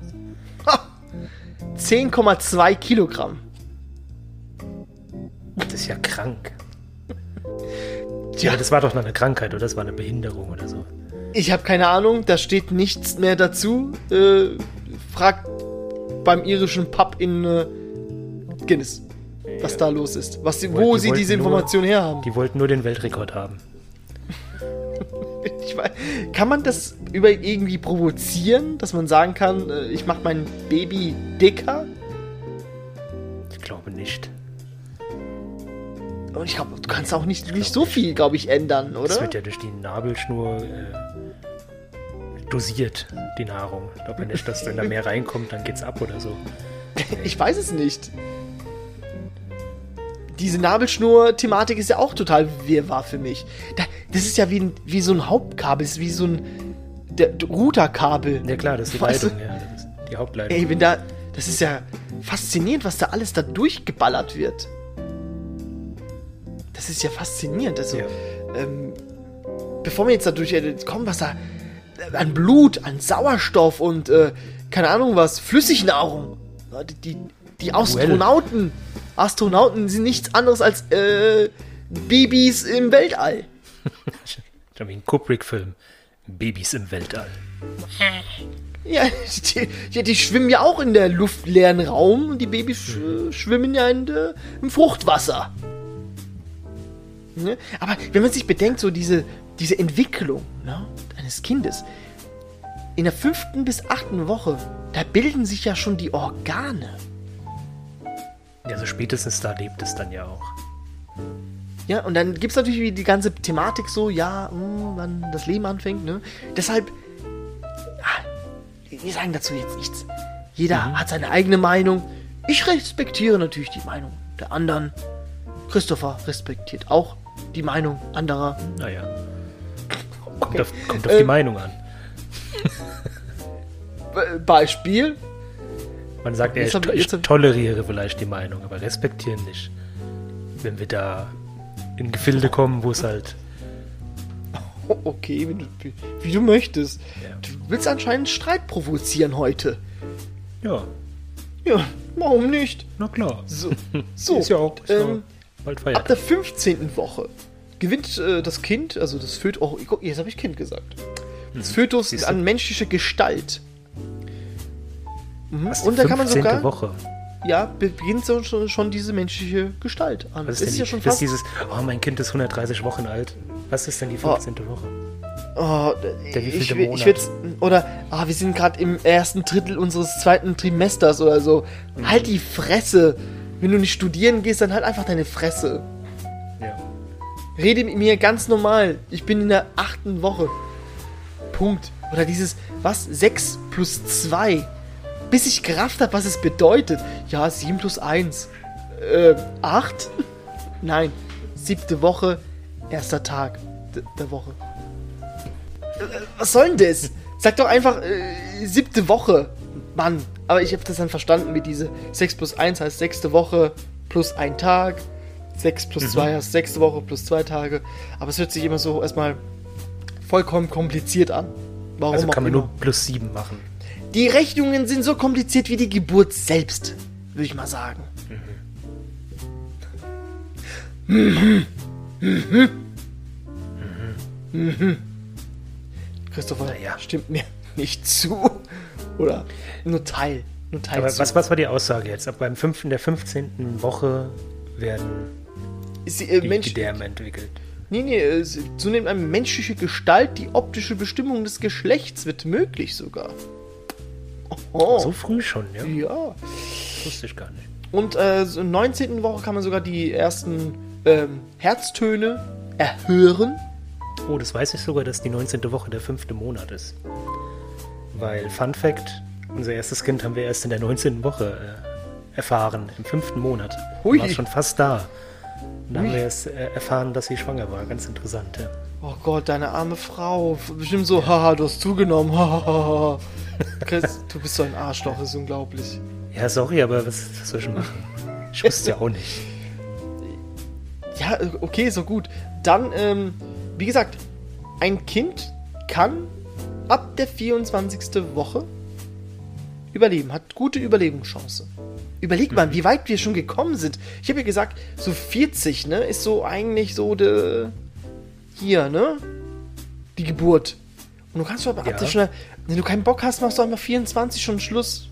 Speaker 1: Ha! 10,2 Kilogramm.
Speaker 2: Das ist ja krank.
Speaker 1: Tja,
Speaker 2: Ja, das war doch noch eine Krankheit oder das war eine Behinderung oder so.
Speaker 1: ich habe keine Ahnung, da steht nichts mehr dazu. Äh, fragt beim irischen Pub in äh, Guinness, was da los ist. Was
Speaker 2: Die
Speaker 1: wo
Speaker 2: wollten-
Speaker 1: sie
Speaker 2: die
Speaker 1: diese Information her haben.
Speaker 2: Die wollten nur den Weltrekord haben. [laughs]
Speaker 1: Ich weiß, kann man das über irgendwie provozieren, dass man sagen kann, äh, ich mache mein Baby dicker?
Speaker 2: Ich glaube nicht.
Speaker 1: Und ich glaube, du kannst auch nicht, nicht so viel, glaube ich, ändern,
Speaker 2: Das
Speaker 1: oder?
Speaker 2: wird ja durch die Nabelschnur äh, dosiert, die Nahrung. Ich glaube nicht, dass wenn da mehr reinkommt, dann geht's ab oder so. [laughs]
Speaker 1: Ich weiß es nicht. Diese Nabelschnur-Thematik ist ja auch total wirrwarr für mich. Da, das ist ja wie, wie so ein Hauptkabel, das ist wie so ein Routerkabel.
Speaker 2: Ja klar, das ist die
Speaker 1: Weißt du?
Speaker 2: Leitung, ja. Das ist die Hauptleitung.
Speaker 1: Ey, wenn da. Das ist ja faszinierend, was da alles da durchgeballert wird. Das ist ja faszinierend. Also,
Speaker 2: Ja.
Speaker 1: ähm, bevor wir jetzt dadurch äh, kommen, was da äh, an Blut, an Sauerstoff und äh, keine Ahnung was, Flüssignahrung. Die, die, die Astronauten, Astronauten sind nichts anderes als äh, Babys im Weltall.
Speaker 2: Ich habe einen Kubrick-Film. Babys im Weltall.
Speaker 1: Ja, die, die, die schwimmen ja auch in der luftleeren Raum und die Babys sch schwimmen ja in der, im Fruchtwasser. Ne? Aber wenn man sich bedenkt, so diese, diese Entwicklung ne, eines Kindes, in der fünften bis achten Woche, da bilden sich ja schon die Organe.
Speaker 2: Ja, so spätestens da lebt es dann ja auch.
Speaker 1: Ja, und dann gibt es natürlich wie die ganze Thematik so, ja, mh, wann das Leben anfängt, ne? Deshalb, ah, wir sagen dazu jetzt nichts. Jeder hat seine eigene Meinung. Ich respektiere natürlich die Meinung der anderen. Christopher respektiert auch die Meinung anderer.
Speaker 2: Naja. Kommt
Speaker 1: Okay.
Speaker 2: auf, kommt auf die
Speaker 1: Ähm,
Speaker 2: Meinung an.
Speaker 1: Be- Beispiel,
Speaker 2: Man sagt, ja, ich,
Speaker 1: hab ich-
Speaker 2: toleriere vielleicht die Meinung, aber respektieren nicht. Wenn wir da in Gefilde kommen, wo es halt. [laughs]
Speaker 1: Okay, wie du, wie, du möchtest.
Speaker 2: Ja.
Speaker 1: Du willst anscheinend Streit provozieren heute.
Speaker 2: Ja,
Speaker 1: Ja, warum nicht?
Speaker 2: Na klar.
Speaker 1: So, [laughs] so
Speaker 2: Ist ja auch ist
Speaker 1: ähm,
Speaker 2: bald
Speaker 1: ab
Speaker 2: Feiertag.
Speaker 1: der 15. Woche gewinnt äh, das Kind, also das Fötus, oh, jetzt habe ich Kind gesagt. Das Fötus
Speaker 2: Siehst du?
Speaker 1: an menschliche Gestalt. Mhm.
Speaker 2: Was,
Speaker 1: Und da kann man
Speaker 2: 15.
Speaker 1: sogar,
Speaker 2: Woche.
Speaker 1: ja, beginnt so schon, schon diese menschliche Gestalt an.
Speaker 2: Was
Speaker 1: Das
Speaker 2: ist,
Speaker 1: ist ja
Speaker 2: die,
Speaker 1: schon fast.
Speaker 2: dieses, oh, mein Kind ist 130 Wochen alt. Was ist denn die 15. Woche?
Speaker 1: Oh,
Speaker 2: Der
Speaker 1: ich, will- ich
Speaker 2: Monat?
Speaker 1: will's, oder, ah, wir sind gerade im ersten Drittel unseres zweiten Trimesters oder so.
Speaker 2: Mhm.
Speaker 1: Halt die Fresse. Wenn du nicht studieren gehst, dann halt einfach deine Fresse.
Speaker 2: Ja.
Speaker 1: Rede mit mir ganz normal. Ich bin in der achten Woche. Punkt. Oder dieses, was? 6 plus 2. Bis ich gerafft habe, was es bedeutet. Ja, 7 plus 1. Äh, 8? Nein. Siebte Woche, erster Tag der Woche. Äh, Was soll denn das? Sag doch einfach äh, siebte Woche. Mann. Aber ich habe das dann verstanden mit diese 6 plus 1 heißt sechste Woche plus ein Tag. 6 plus 2 heißt sechste Woche plus zwei Tage. Aber es hört sich immer so erstmal vollkommen kompliziert an. Warum
Speaker 2: Also kann man
Speaker 1: immer.
Speaker 2: nur plus 7 machen.
Speaker 1: Die Rechnungen sind so kompliziert wie die Geburt selbst, würde ich mal sagen. Christopher
Speaker 2: Naja.
Speaker 1: stimmt mir [laughs] nicht zu. Oder nur Teil. Nur Teil
Speaker 2: Aber
Speaker 1: zu.
Speaker 2: was, was war die Aussage jetzt? Ab beim 5. der 15. Woche werden
Speaker 1: ist die, äh,
Speaker 2: die
Speaker 1: Mensch,
Speaker 2: Gedärme entwickelt.
Speaker 1: nee, nee, äh, zunehmend eine menschliche Gestalt, die optische Bestimmung des Geschlechts wird möglich sogar. Oh,
Speaker 2: So früh schon, ja?
Speaker 1: ja.
Speaker 2: Wusste ich gar nicht.
Speaker 1: Und äh, so in der 19. Woche kann man sogar die ersten ähm, Herztöne erhören.
Speaker 2: Oh, das weiß ich sogar, dass die 19. Woche der fünfte Monat ist. Weil, Fun Fact, unser erstes Kind haben wir erst in der 19. Woche äh, erfahren, im fünften Monat.
Speaker 1: Hui.
Speaker 2: War schon fast da. Und dann haben wir erst äh, erfahren, dass sie schwanger war. Ganz interessant, ja.
Speaker 1: Oh Gott, deine arme Frau. Bestimmt so, haha, du hast zugenommen. [laughs] Hahaha. Chris, du bist so ein Arschloch, das ist unglaublich.
Speaker 2: Ja, sorry, aber was, was soll ich machen? Ich wusste ja auch nicht. [laughs]
Speaker 1: Ja, okay, so gut. Dann, ähm, wie gesagt, ein Kind kann ab der 24. Woche überleben, hat gute Überlebenschance. Überleg mal, wie weit wir schon gekommen sind. Ich habe ja gesagt, so 40, ne, ist so eigentlich so de hier, ne? Die Geburt. Und du kannst aber ab
Speaker 2: Ja.
Speaker 1: schon, wenn du keinen Bock hast, machst du einfach 24 schon Schluss.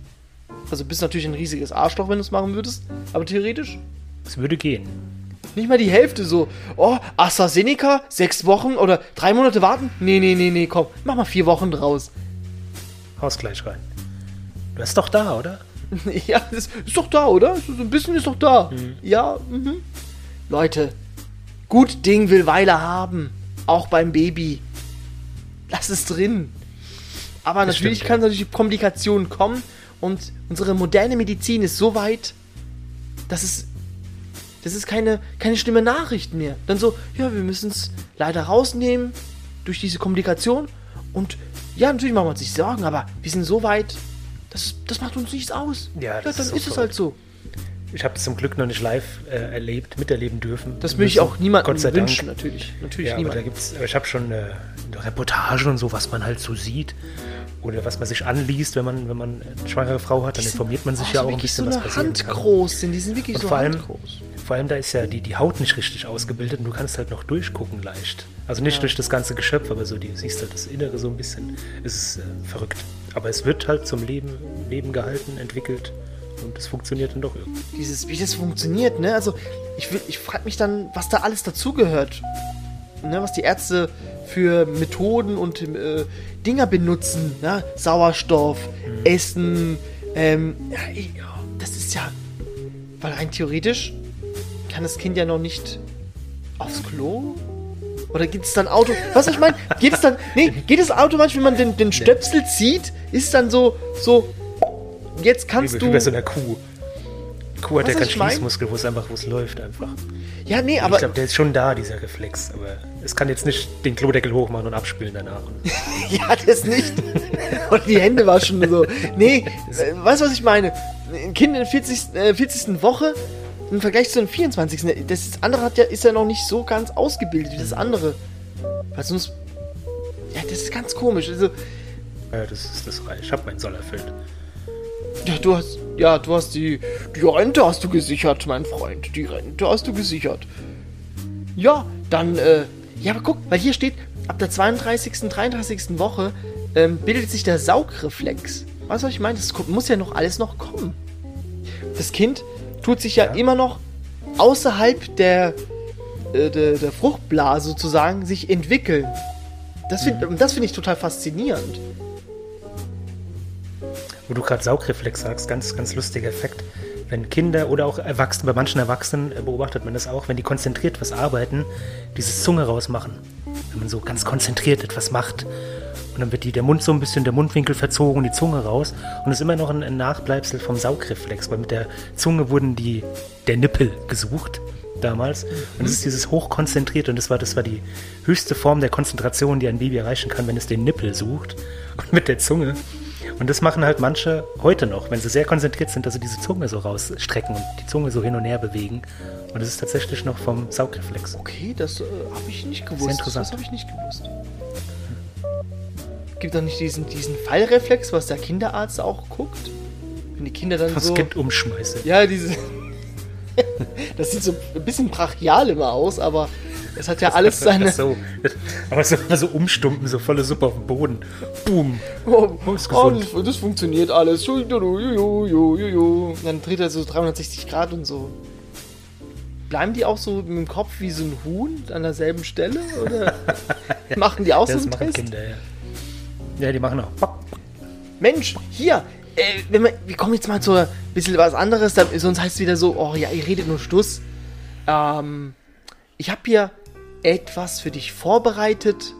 Speaker 1: Also bist natürlich ein riesiges Arschloch, wenn du es machen würdest, aber theoretisch
Speaker 2: Es würde gehen.
Speaker 1: nicht mal die Hälfte so. Oh, AstraZeneca, sechs Wochen oder drei Monate warten? Nee, nee, nee, nee, komm, mach mal vier Wochen draus.
Speaker 2: Haus gleich rein. Du bist doch da, oder? [laughs]
Speaker 1: ja, das ist doch da, oder? So ein bisschen ist doch da. Ja, mhm. Leute, gut Ding will Weile haben. Auch beim Baby. Lass es drin. Aber
Speaker 2: Das
Speaker 1: natürlich
Speaker 2: stimmt,
Speaker 1: kann natürlich Komplikationen kommen und unsere moderne Medizin ist so weit, dass es das ist keine, keine schlimme Nachricht mehr. Dann so, ja, wir müssen es leider rausnehmen durch diese Komplikation. Und ja, natürlich machen wir uns nicht Sorgen, aber wir sind so weit, das, das macht uns nichts aus.
Speaker 2: Ja, das
Speaker 1: dann
Speaker 2: ist
Speaker 1: ist, es halt so.
Speaker 2: Ich habe es zum Glück noch nicht live äh, erlebt, miterleben dürfen.
Speaker 1: Das möchte ich auch niemandem wünschen,
Speaker 2: Dank.
Speaker 1: natürlich. Natürlich
Speaker 2: Ja, aber da
Speaker 1: niemand.
Speaker 2: gibt's, ich habe schon äh, eine Reportage und so, was man halt so sieht. Oder was man sich anliest, wenn man, wenn man eine schwangere Frau hat, dann informiert man sich
Speaker 1: Oh,
Speaker 2: ja auch ein bisschen,
Speaker 1: so
Speaker 2: was
Speaker 1: eine
Speaker 2: passieren
Speaker 1: Hand
Speaker 2: kann.
Speaker 1: groß sind, die sind wirklich
Speaker 2: Und
Speaker 1: so
Speaker 2: vor allem,
Speaker 1: handgroß.
Speaker 2: vor allem, da ist ja die, die Haut nicht richtig ausgebildet und du kannst halt noch durchgucken leicht. Also nicht
Speaker 1: Ja.
Speaker 2: durch das ganze Geschöpf, aber so, du siehst halt das Innere so ein bisschen. Es ist äh, verrückt. Aber es wird halt zum Leben, Leben gehalten, entwickelt und es funktioniert dann doch irgendwie.
Speaker 1: Dieses, wie das funktioniert, ne? Also, ich, will- ich frage mich dann, was da alles dazugehört. Ne, was die Ärzte für Methoden und äh, Dinger benutzen. Ne? Sauerstoff,
Speaker 2: Mhm.
Speaker 1: Essen. Ähm, ja, ich, das ist ja. Weil rein theoretisch kann das Kind ja noch nicht aufs Klo. Oder gibt es dann Auto? Was ich meine? Geht es dann. Nee, geht es automatisch, wenn man den, den Stöpsel zieht, ist dann so. so jetzt kannst
Speaker 2: wie,
Speaker 1: du.
Speaker 2: wie bei so einer Kuh. Kuh hat ja keinen
Speaker 1: ich?
Speaker 2: Schließmuskel, wo es einfach, wo es läuft einfach.
Speaker 1: Ja, nee,
Speaker 2: ich
Speaker 1: aber.
Speaker 2: glaube, der ist schon da, dieser Reflex. Aber es kann jetzt nicht den Klodeckel hochmachen und abspülen danach. [laughs]
Speaker 1: Ja, das nicht. Und die Hände waschen und so. Nee, äh, weißt du, was ich meine? Ein Kind in der 40. Äh, 40. Woche im Vergleich zu den 24. Das andere hat ja, ist ja noch nicht so ganz ausgebildet wie das andere. Weil sonst. Ja, das ist ganz komisch. Also,
Speaker 2: ja, das ist das Reich. Ich habe meinen Soll erfüllt.
Speaker 1: Ja, du hast, ja, du hast die, die Rente hast du gesichert, mein Freund. Die Rente hast du gesichert. Ja, dann, äh, ja, aber guck, weil hier steht, ab der 32., 33. Woche ähm, bildet sich der Saugreflex. Weißt du, was ich meine? Das muss ja noch alles noch kommen. Das Kind tut sich ja, ja. immer noch außerhalb der, äh, der, der, Fruchtblase sozusagen sich entwickeln. Das finde mhm. find ich total faszinierend.
Speaker 2: Wo du gerade Saugreflex sagst, ganz, ganz lustiger Effekt. Wenn Kinder oder auch Erwachsene, bei manchen Erwachsenen äh, beobachtet man das auch, wenn die konzentriert was arbeiten, dieses Zunge rausmachen. Wenn man so ganz konzentriert etwas macht und dann wird die, der Mund so ein bisschen, der Mundwinkel verzogen, die Zunge raus. Und es ist immer noch ein, ein Nachbleibsel vom Saugreflex, weil mit der Zunge wurden die, der Nippel gesucht damals. Und es ist dieses hochkonzentriert und das war, das war die höchste Form der Konzentration, die ein Baby erreichen kann, wenn es den Nippel sucht. Und mit der Zunge. Und das machen halt manche heute noch, wenn sie sehr konzentriert sind, dass sie diese Zunge so rausstrecken und die Zunge so hin und her bewegen. Und das ist tatsächlich noch vom Saugreflex.
Speaker 1: Okay, das äh, habe ich nicht gewusst.
Speaker 2: Sehr interessant.
Speaker 1: Das habe ich nicht gewusst gibt doch nicht diesen, diesen Fallreflex, was der Kinderarzt auch guckt? Wenn die Kinder dann
Speaker 2: das
Speaker 1: so...
Speaker 2: Das Kind umschmeiße.
Speaker 1: Ja, diese... [laughs] das sieht so ein bisschen brachial immer aus, aber es hat ja alles seine...
Speaker 2: so, aber so, so umstumpen, so volle Suppe auf dem Boden. Boom.
Speaker 1: Oh, oh, das, das, funktioniert alles. Dann dreht er so 360 Grad und so. Bleiben die auch so mit dem Kopf wie so ein Huhn an derselben Stelle? Oder [laughs] ja, machen die auch so einen Test? Kinder, ja.
Speaker 2: Ja, die machen auch.
Speaker 1: Mensch, hier, äh, wenn wir, wir kommen jetzt mal zu ein bisschen was anderes, da, sonst heißt es wieder so, oh ja, ihr redet nur Stuss. Ähm, ich habe hier etwas für dich vorbereitet,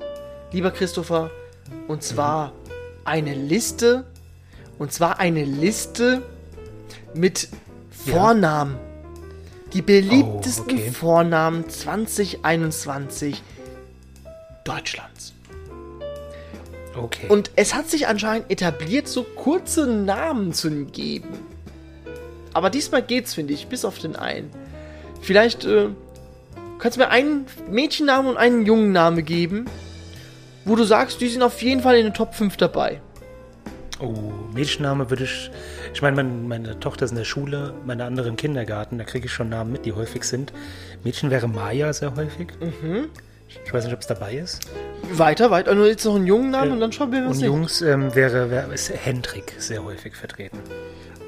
Speaker 1: lieber Christopher, und zwar eine Liste, und zwar eine Liste mit Vornamen. Ja. Die beliebtesten oh, okay. Vornamen 2021 Deutschlands.
Speaker 2: Okay.
Speaker 1: Und es hat sich anscheinend etabliert, so kurze Namen zu geben. Aber diesmal geht's, finde ich, bis auf den einen. Vielleicht äh, kannst du mir einen Mädchennamen und einen jungen Namen geben, wo du sagst, die sind auf jeden Fall in den Top 5 dabei.
Speaker 2: Oh, Mädchenname würde ich. Ich meine, mein, meine Tochter ist in der Schule, meine andere im Kindergarten, da kriege ich schon Namen mit, die häufig sind. Mädchen wäre Maya sehr häufig. Mhm. Ich weiß nicht, ob es dabei ist.
Speaker 1: Weiter, weiter. Nur jetzt noch einen jungen Namen äh, und dann schauen wir,
Speaker 2: was Und Jungs ähm, wäre, wäre ist Hendrik sehr häufig vertreten.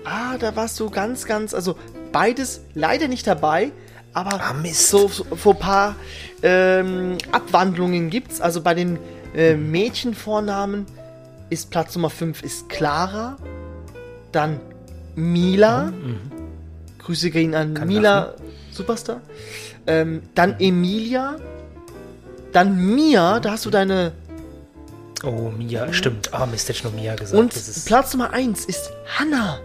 Speaker 1: Ah, da warst du ganz, ganz, also beides leider nicht dabei, aber
Speaker 2: ah,
Speaker 1: so, so vor ein paar ähm, Abwandlungen gibt's. Also bei den äh, Mädchenvornamen ist Platz Nummer 5 ist Clara, dann Mila. Mhm. mhm. Grüße gehen an Kann Mila, lachen. Superstar. Ähm, dann. Emilia. Dann Mia, da hast du deine.
Speaker 2: Oh, Mia, stimmt. Ah, oh, Mist, hätte ich nur Mia gesagt.
Speaker 1: Und Platz Nummer 1 ist Hanna.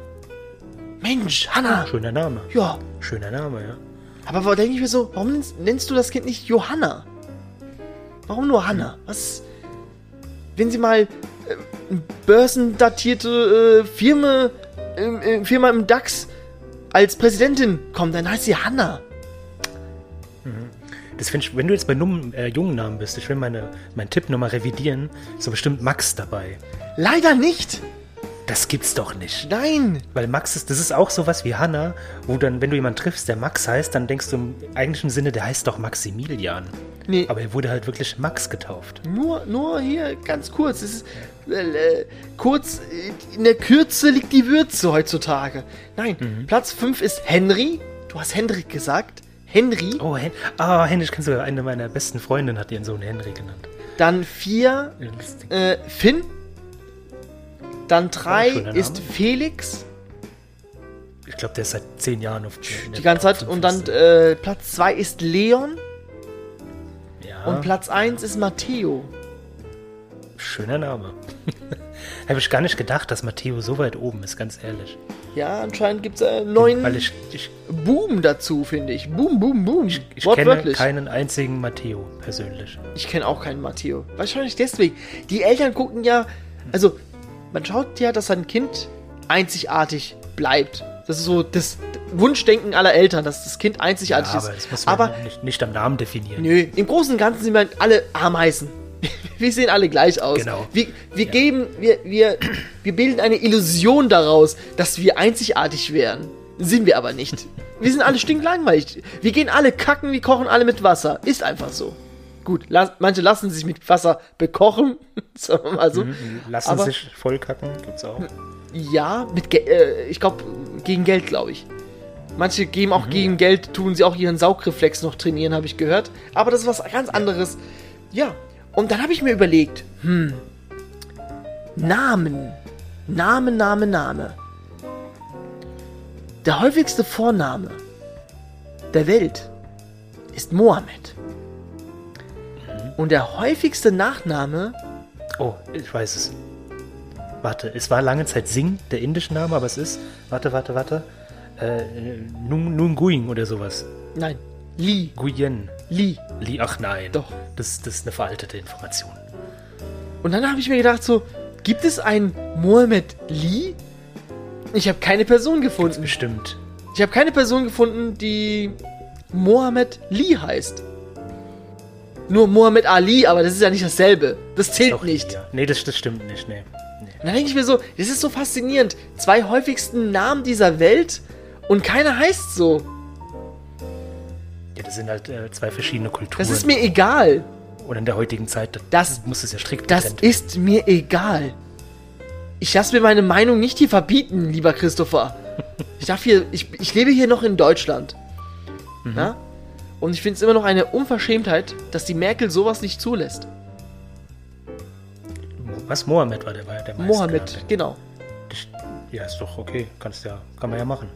Speaker 1: Mensch, Hanna.
Speaker 2: Schöner Name.
Speaker 1: Ja.
Speaker 2: Schöner Name, ja.
Speaker 1: Aber warum denke ich mir so, warum nennst, nennst, du das Kind nicht Johanna? Warum nur Hanna? Was. Wenn sie mal äh, börsendatierte äh, Firma, äh, Firma im DAX als Präsidentin kommt, dann heißt sie Hanna.
Speaker 2: Mhm. Das ich, wenn du jetzt bei Num äh, jungen Namen bist, ich will meine, meinen Tipp nochmal revidieren, ist so bestimmt Max dabei.
Speaker 1: Leider nicht!
Speaker 2: Das gibt's doch nicht.
Speaker 1: Nein!
Speaker 2: Weil Max ist, das ist auch sowas wie Hannah, wo dann, wenn du jemanden triffst, der Max heißt, dann denkst du im eigentlichen Sinne, der heißt doch Maximilian. Nee. Aber er wurde halt wirklich Max getauft.
Speaker 1: Nur, nur hier ganz kurz. Es ist, äh, kurz, in der Kürze liegt die Würze heutzutage. Nein, mhm. Platz 5 ist Henry. Du hast Hendrik gesagt. Henry.
Speaker 2: Oh, Hen oh Henry, ich kann sogar eine meiner besten Freundinnen hat ihren Sohn Henry genannt.
Speaker 1: Dann vier äh, Finn. Dann drei oh, ist Felix.
Speaker 2: Ich glaube, der ist seit zehn Jahren auf
Speaker 1: die ganze Zeit. Und dann äh, Platz zwei ist Leon. Ja. Und Platz eins ist Matteo.
Speaker 2: Schöner Name. [laughs] Habe ich gar nicht gedacht, dass Matteo so weit oben ist, ganz ehrlich.
Speaker 1: Ja, anscheinend gibt es einen neuen Weil ich, ich, Boom dazu, finde ich. Boom, boom, boom.
Speaker 2: Ich, ich kenne keinen einzigen Matteo persönlich.
Speaker 1: Ich kenne auch keinen Matteo. Wahrscheinlich deswegen. Die Eltern gucken ja, also man schaut ja, dass sein Kind einzigartig bleibt. Das ist so das Wunschdenken aller Eltern, dass das Kind einzigartig
Speaker 2: ja,
Speaker 1: aber
Speaker 2: ist. Das muss man aber nicht, nicht am Namen definieren.
Speaker 1: Nö, im Großen und Ganzen sind wir alle Ameisen. Wir sehen alle gleich aus.
Speaker 2: Genau.
Speaker 1: Wir, wir
Speaker 2: Ja.
Speaker 1: geben, wir, wir, wir bilden eine Illusion daraus, dass wir einzigartig wären. Sind wir aber nicht. [laughs] Wir sind alle stinklangweilig. Wir gehen alle kacken, wir kochen alle mit Wasser. Ist einfach so. Gut, las, manche lassen sich mit Wasser bekochen, [laughs] sagen wir mal so.
Speaker 2: Lassen
Speaker 1: Aber-
Speaker 2: sich vollkacken, gibt's auch.
Speaker 1: Ja, mit Ge äh, ich glaube gegen Geld, glaube ich. Manche geben auch gegen Geld, tun sie auch ihren Saugreflex noch trainieren, habe ich gehört. Aber das ist was ganz anderes. Ja, und dann habe ich mir überlegt, hm, Namen, Name, Name, Name. Der häufigste Vorname der Welt ist Mohammed. Und der häufigste Nachname
Speaker 2: Oh, ich weiß es. Warte, es war lange Zeit Singh, der indische Name, aber es ist, warte, warte, warte, äh, Nung Nunguing oder sowas.
Speaker 1: Nein, Li.
Speaker 2: Guyen.
Speaker 1: Li.
Speaker 2: Li, ach nein.
Speaker 1: Doch.
Speaker 2: Das, das ist eine veraltete Information.
Speaker 1: Und dann habe ich mir gedacht, so, gibt es einen Mohammed Lee? Ich habe keine Person gefunden.
Speaker 2: Bestimmt.
Speaker 1: Ich habe keine Person gefunden, die Mohammed Lee heißt. Nur Mohammed Ali, aber das ist ja nicht dasselbe. Das zählt
Speaker 2: Doch,
Speaker 1: nicht.
Speaker 2: Ja. Nee, das, das stimmt nicht, nee. nee.
Speaker 1: Und dann denke ich mir so, das ist so faszinierend. Zwei häufigsten Namen dieser Welt und keiner heißt so.
Speaker 2: Ja, das sind halt äh, zwei verschiedene Kulturen.
Speaker 1: Das ist mir egal.
Speaker 2: Und in der heutigen Zeit, das,
Speaker 1: Das-
Speaker 2: muss es ja strikt
Speaker 1: Das
Speaker 2: getrennt
Speaker 1: ist mir egal. Ich lasse mir meine Meinung nicht hier verbieten, lieber Christopher. Ich darf hier, ich, ich lebe hier noch in Deutschland. Ja? Und ich finde es immer noch eine Unverschämtheit, dass die Merkel sowas nicht zulässt.
Speaker 2: Was? Mohammed war der, war der meiste
Speaker 1: Mohammed, genau.
Speaker 2: Das- Ja, ist doch okay. Kannst ja, kann man ja machen.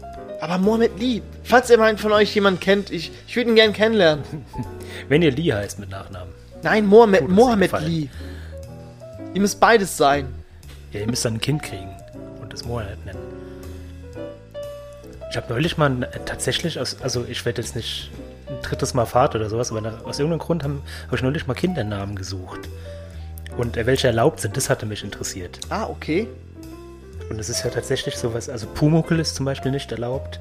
Speaker 1: Aber Mohammed Lee, falls ihr mal von euch jemanden kennt, ich, ich würde ihn gern kennenlernen. [laughs]
Speaker 2: Wenn ihr Lee heißt mit Nachnamen.
Speaker 1: Nein, Mohammed,
Speaker 2: Tut uns
Speaker 1: Mohammed. Lee. Ihr müsst beides sein.
Speaker 2: Ja, ihr müsst dann ein Kind kriegen und das Mohammed nennen. Ich habe neulich mal äh, tatsächlich, aus, also ich werde jetzt nicht ein drittes Mal Vater oder sowas, aber nach, aus irgendeinem Grund habe hab ich neulich mal Kindernamen gesucht. Und äh, welche erlaubt sind, das hatte mich interessiert.
Speaker 1: Ah, okay.
Speaker 2: Und es ist ja tatsächlich sowas, also Pumuckl ist zum Beispiel nicht erlaubt.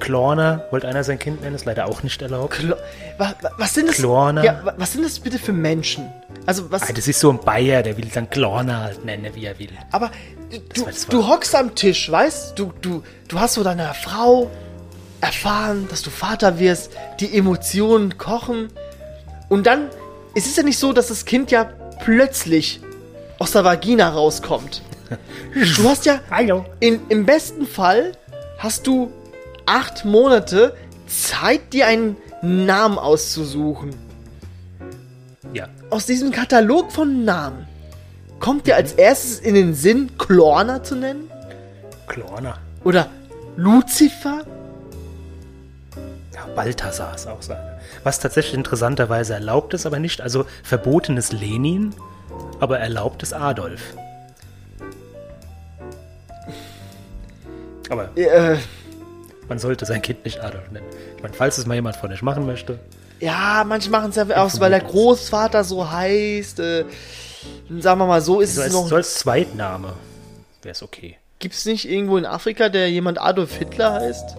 Speaker 2: Klorner wollte einer sein Kind nennen, ist leider auch nicht erlaubt.
Speaker 1: Klo was, was sind das?
Speaker 2: Klorner.
Speaker 1: Ja, wa- was sind das bitte für Menschen? Also was?
Speaker 2: Ah, das ist so ein Bayer, der will dann Klorner halt nennen, wie er will.
Speaker 1: Aber du,
Speaker 2: war-
Speaker 1: du hockst am Tisch, weißt du? Du, du hast so deiner Frau erfahren, dass du Vater wirst, die Emotionen kochen. Und dann, es ist ja nicht so, dass das Kind ja plötzlich aus der Vagina rauskommt. [laughs] Du hast ja, in, im besten Fall hast du acht Monate Zeit, dir einen Namen auszusuchen.
Speaker 2: Ja,
Speaker 1: Aus diesem Katalog von Namen kommt dir als erstes in den Sinn, Klorner zu nennen?
Speaker 2: Klorner.
Speaker 1: Oder Lucifer?
Speaker 2: Ja, Balthasar ist auch seine. Was tatsächlich interessanterweise erlaubt ist, aber nicht. Also verboten ist Lenin, aber erlaubt ist Adolf. Aber
Speaker 1: Äh,
Speaker 2: man sollte sein Kind nicht Adolf nennen. Ich meine, falls es mal jemand von euch machen möchte.
Speaker 1: ja, manche machen es ja aus, weil der Großvater so heißt. Äh, sagen wir mal so, ist
Speaker 2: So
Speaker 1: es
Speaker 2: als,
Speaker 1: noch.
Speaker 2: so als Zweitname wäre es okay.
Speaker 1: Gibt es nicht irgendwo in Afrika, der jemand Adolf Hitler heißt?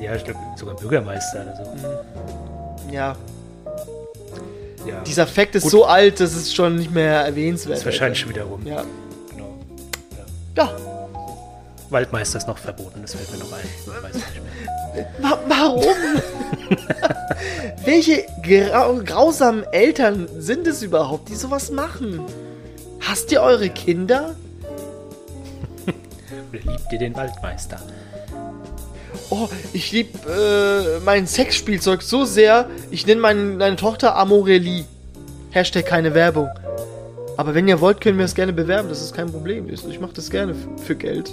Speaker 2: Ja, ich glaube sogar Bürgermeister oder so.
Speaker 1: Ja.
Speaker 2: Ja,
Speaker 1: Dieser Fakt ist
Speaker 2: Gut.
Speaker 1: so alt, dass es schon nicht mehr erwähnenswert
Speaker 2: ist wahrscheinlich schon wieder rum.
Speaker 1: Ja.
Speaker 2: Genau.
Speaker 1: Ja.
Speaker 2: Waldmeister ist noch verboten, das fällt mir noch ein.
Speaker 1: Warum? [laughs] Welche grau grausamen Eltern sind es überhaupt, die sowas machen? Hasst ihr eure Kinder? [laughs]
Speaker 2: Oder liebt ihr den Waldmeister?
Speaker 1: Oh, ich lieb äh, mein Sexspielzeug so sehr, ich nenne mein, meine Tochter Amorelie. Hashtag keine Werbung. Aber wenn ihr wollt, können wir es gerne bewerben, das ist kein Problem. Ich, ich mache das gerne für Geld.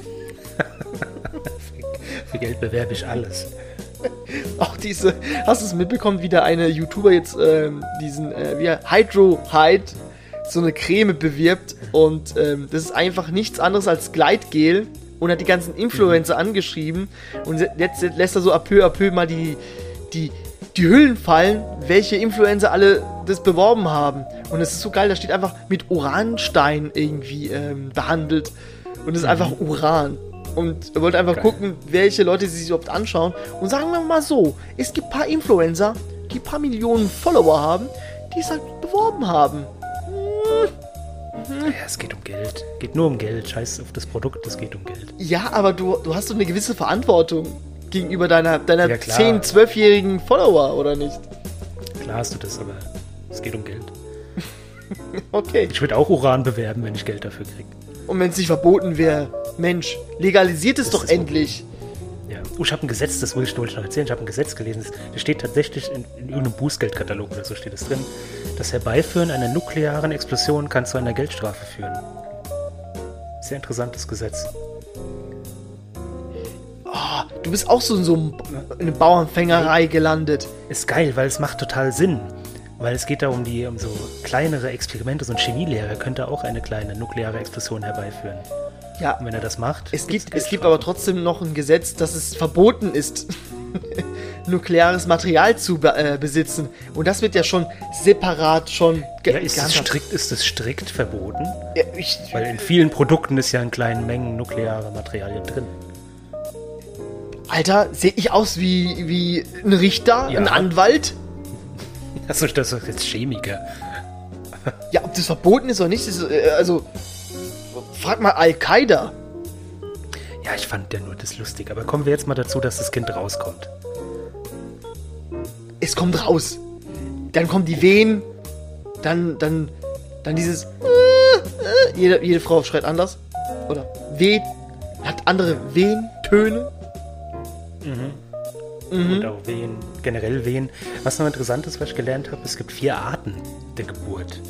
Speaker 1: [laughs]
Speaker 2: Für Geld bewerbe ich alles. [laughs]
Speaker 1: Auch diese, hast du es mitbekommen, wie da eine YouTuber jetzt ähm, diesen, äh, wie Hydro Hide, so eine Creme bewirbt und ähm, das ist einfach nichts anderes als Gleitgel und hat die ganzen Influencer angeschrieben und jetzt lässt er so à peu à peu mal die, die, die Hüllen fallen, welche Influencer alle das beworben haben. Und es ist so geil, da steht einfach mit Uranstein irgendwie ähm, behandelt und es ist einfach Uran. Und wollte einfach
Speaker 2: Geil.
Speaker 1: gucken, welche Leute sie sich überhaupt anschauen. Und sagen wir mal so, es gibt ein paar Influencer, die ein paar Millionen Follower haben, die sagen, beworben haben.
Speaker 2: Ja, es geht um Geld. Geht nur um Geld. Scheiß auf das Produkt, es geht um Geld.
Speaker 1: Ja, aber du, du hast doch eine gewisse Verantwortung gegenüber deiner, deiner
Speaker 2: Ja, klar.
Speaker 1: 10-, 12-jährigen Follower, oder nicht?
Speaker 2: Klar hast du das, aber es geht um Geld. [laughs]
Speaker 1: Okay.
Speaker 2: Ich würde auch Uran bewerben, wenn ich Geld dafür kriege.
Speaker 1: Und wenn es nicht verboten wäre, Mensch, legalisiert es
Speaker 2: Das
Speaker 1: doch endlich.
Speaker 2: Ja. Oh, ich habe ein Gesetz, das wollte ich noch erzählen. Ich habe ein Gesetz gelesen. Das steht tatsächlich in, in irgendeinem Bußgeldkatalog oder so steht es drin. Das Herbeiführen einer nuklearen Explosion kann zu einer Geldstrafe führen. Sehr interessantes Gesetz.
Speaker 1: Du bist auch so in so einem- eine Bauernfängerei gelandet.
Speaker 2: Ist geil, weil es macht total Sinn. Weil es geht da um, die, um so kleinere Experimente. So ein Chemielehrer könnte auch eine kleine nukleare Explosion herbeiführen.
Speaker 1: Ja,
Speaker 2: Und wenn er das macht,
Speaker 1: es gibt, es gibt aber trotzdem noch ein Gesetz, dass es verboten ist, [laughs] nukleares Material zu be äh, besitzen. Und das wird ja schon separat schon ge
Speaker 2: Ja, ist, es strikt, ist es strikt verboten?
Speaker 1: Ja, ich,
Speaker 2: Weil in vielen Produkten ist ja in kleinen Mengen nukleare Materialien drin.
Speaker 1: Alter, sehe ich aus wie, wie ein Richter,
Speaker 2: Ja.
Speaker 1: ein Anwalt?
Speaker 2: Achso, das ist jetzt Chemiker.
Speaker 1: Ja, ob das verboten ist oder nicht, ist, äh, also frag mal Al-Qaida.
Speaker 2: Ja, ich fand ja nur das lustig. Aber kommen wir jetzt mal dazu, dass das Kind rauskommt.
Speaker 1: Es kommt raus. Dann kommen die Wehen, dann, dann, dann dieses. Äh, äh, jede, jede Frau schreit anders. Oder Weh, hat andere Wehentöne.
Speaker 2: Und auch Wehen, generell Wehen. Was noch interessant ist, was ich gelernt habe, es gibt vier Arten der Geburt.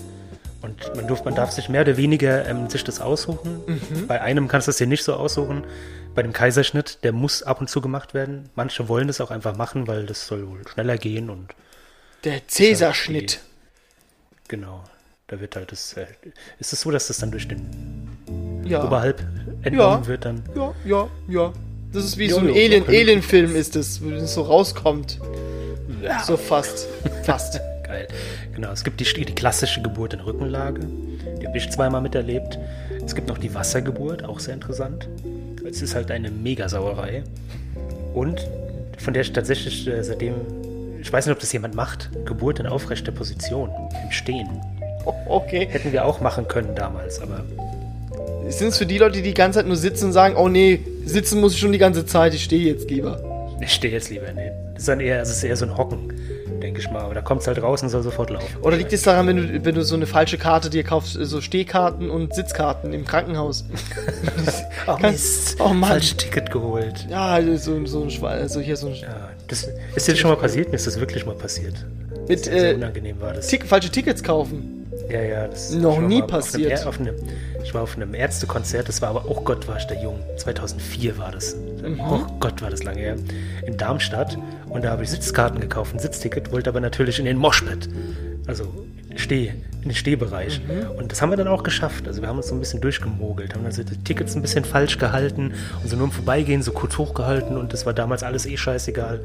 Speaker 2: Und man, durf, man darf sich mehr oder weniger ähm, sich das aussuchen. Bei einem kannst du es dir nicht so aussuchen. Bei dem Kaiserschnitt, der muss ab und zu gemacht werden. Manche wollen das auch einfach machen, weil das soll wohl schneller gehen und
Speaker 1: Der Cäsarschnitt.
Speaker 2: genau. Da wird halt das. Äh, ist es so, dass das dann durch den
Speaker 1: Ja.
Speaker 2: Oberhalb entnommen
Speaker 1: Ja.
Speaker 2: wird dann?
Speaker 1: Ja, ja, ja. Das ist wie
Speaker 2: Ja,
Speaker 1: so ein
Speaker 2: ja.
Speaker 1: Alien-Film ist es, wo das so rauskommt. So fast. Fast. [laughs]
Speaker 2: Geil. Genau, es gibt die, die klassische Geburt in Rückenlage. Die habe ich zweimal miterlebt. Es gibt noch die Wassergeburt, auch sehr interessant. Es ist halt eine Megasauerei. Und von der ich tatsächlich äh, seitdem, ich weiß nicht, ob das jemand macht, Geburt in aufrechter Position, im Stehen. [laughs]
Speaker 1: Okay.
Speaker 2: Hätten wir auch machen können damals, aber
Speaker 1: Sind es für die Leute, die die ganze Zeit nur sitzen und sagen, oh nee, sitzen muss ich schon die ganze Zeit, ich stehe jetzt lieber.
Speaker 2: ich stehe jetzt lieber. Nee. Das ist dann eher, es ist eher so ein Hocken, denke ich mal. Aber da kommt es halt raus und soll sofort laufen.
Speaker 1: Oder liegt es daran, wenn du, wenn du so eine falsche Karte dir kaufst, so Stehkarten und Sitzkarten im Krankenhaus? [laughs]
Speaker 2: Oh,
Speaker 1: Mist. Oh, Mann.
Speaker 2: Falsches Ticket geholt.
Speaker 1: Ja, so, so ein Schwein, also hier so ein
Speaker 2: Ja, das ist dir schon mal passiert? Mir ist das wirklich mal passiert.
Speaker 1: mit
Speaker 2: Sehr, sehr
Speaker 1: äh,
Speaker 2: unangenehm war das.
Speaker 1: Tick, falsche Tickets kaufen.
Speaker 2: Ja, ja, das
Speaker 1: Noch
Speaker 2: ich war
Speaker 1: nie passiert.
Speaker 2: Auf einem, auf einem, ich war auf einem Ärztekonzert, das war aber, oh Gott, war ich da jung. 2004 war das.
Speaker 1: Mhm.
Speaker 2: Oh Gott, war das lange her. In Darmstadt. Und da habe ich Sitzkarten gekauft, ein Sitzticket, wollte aber natürlich in den Moshpit. Also Steh, in den Stehbereich.
Speaker 1: Mhm.
Speaker 2: Und das haben wir dann auch geschafft. Also wir haben uns so ein bisschen durchgemogelt, haben also die Tickets ein bisschen falsch gehalten und so nur im Vorbeigehen so kurz hochgehalten und das war damals alles eh scheißegal.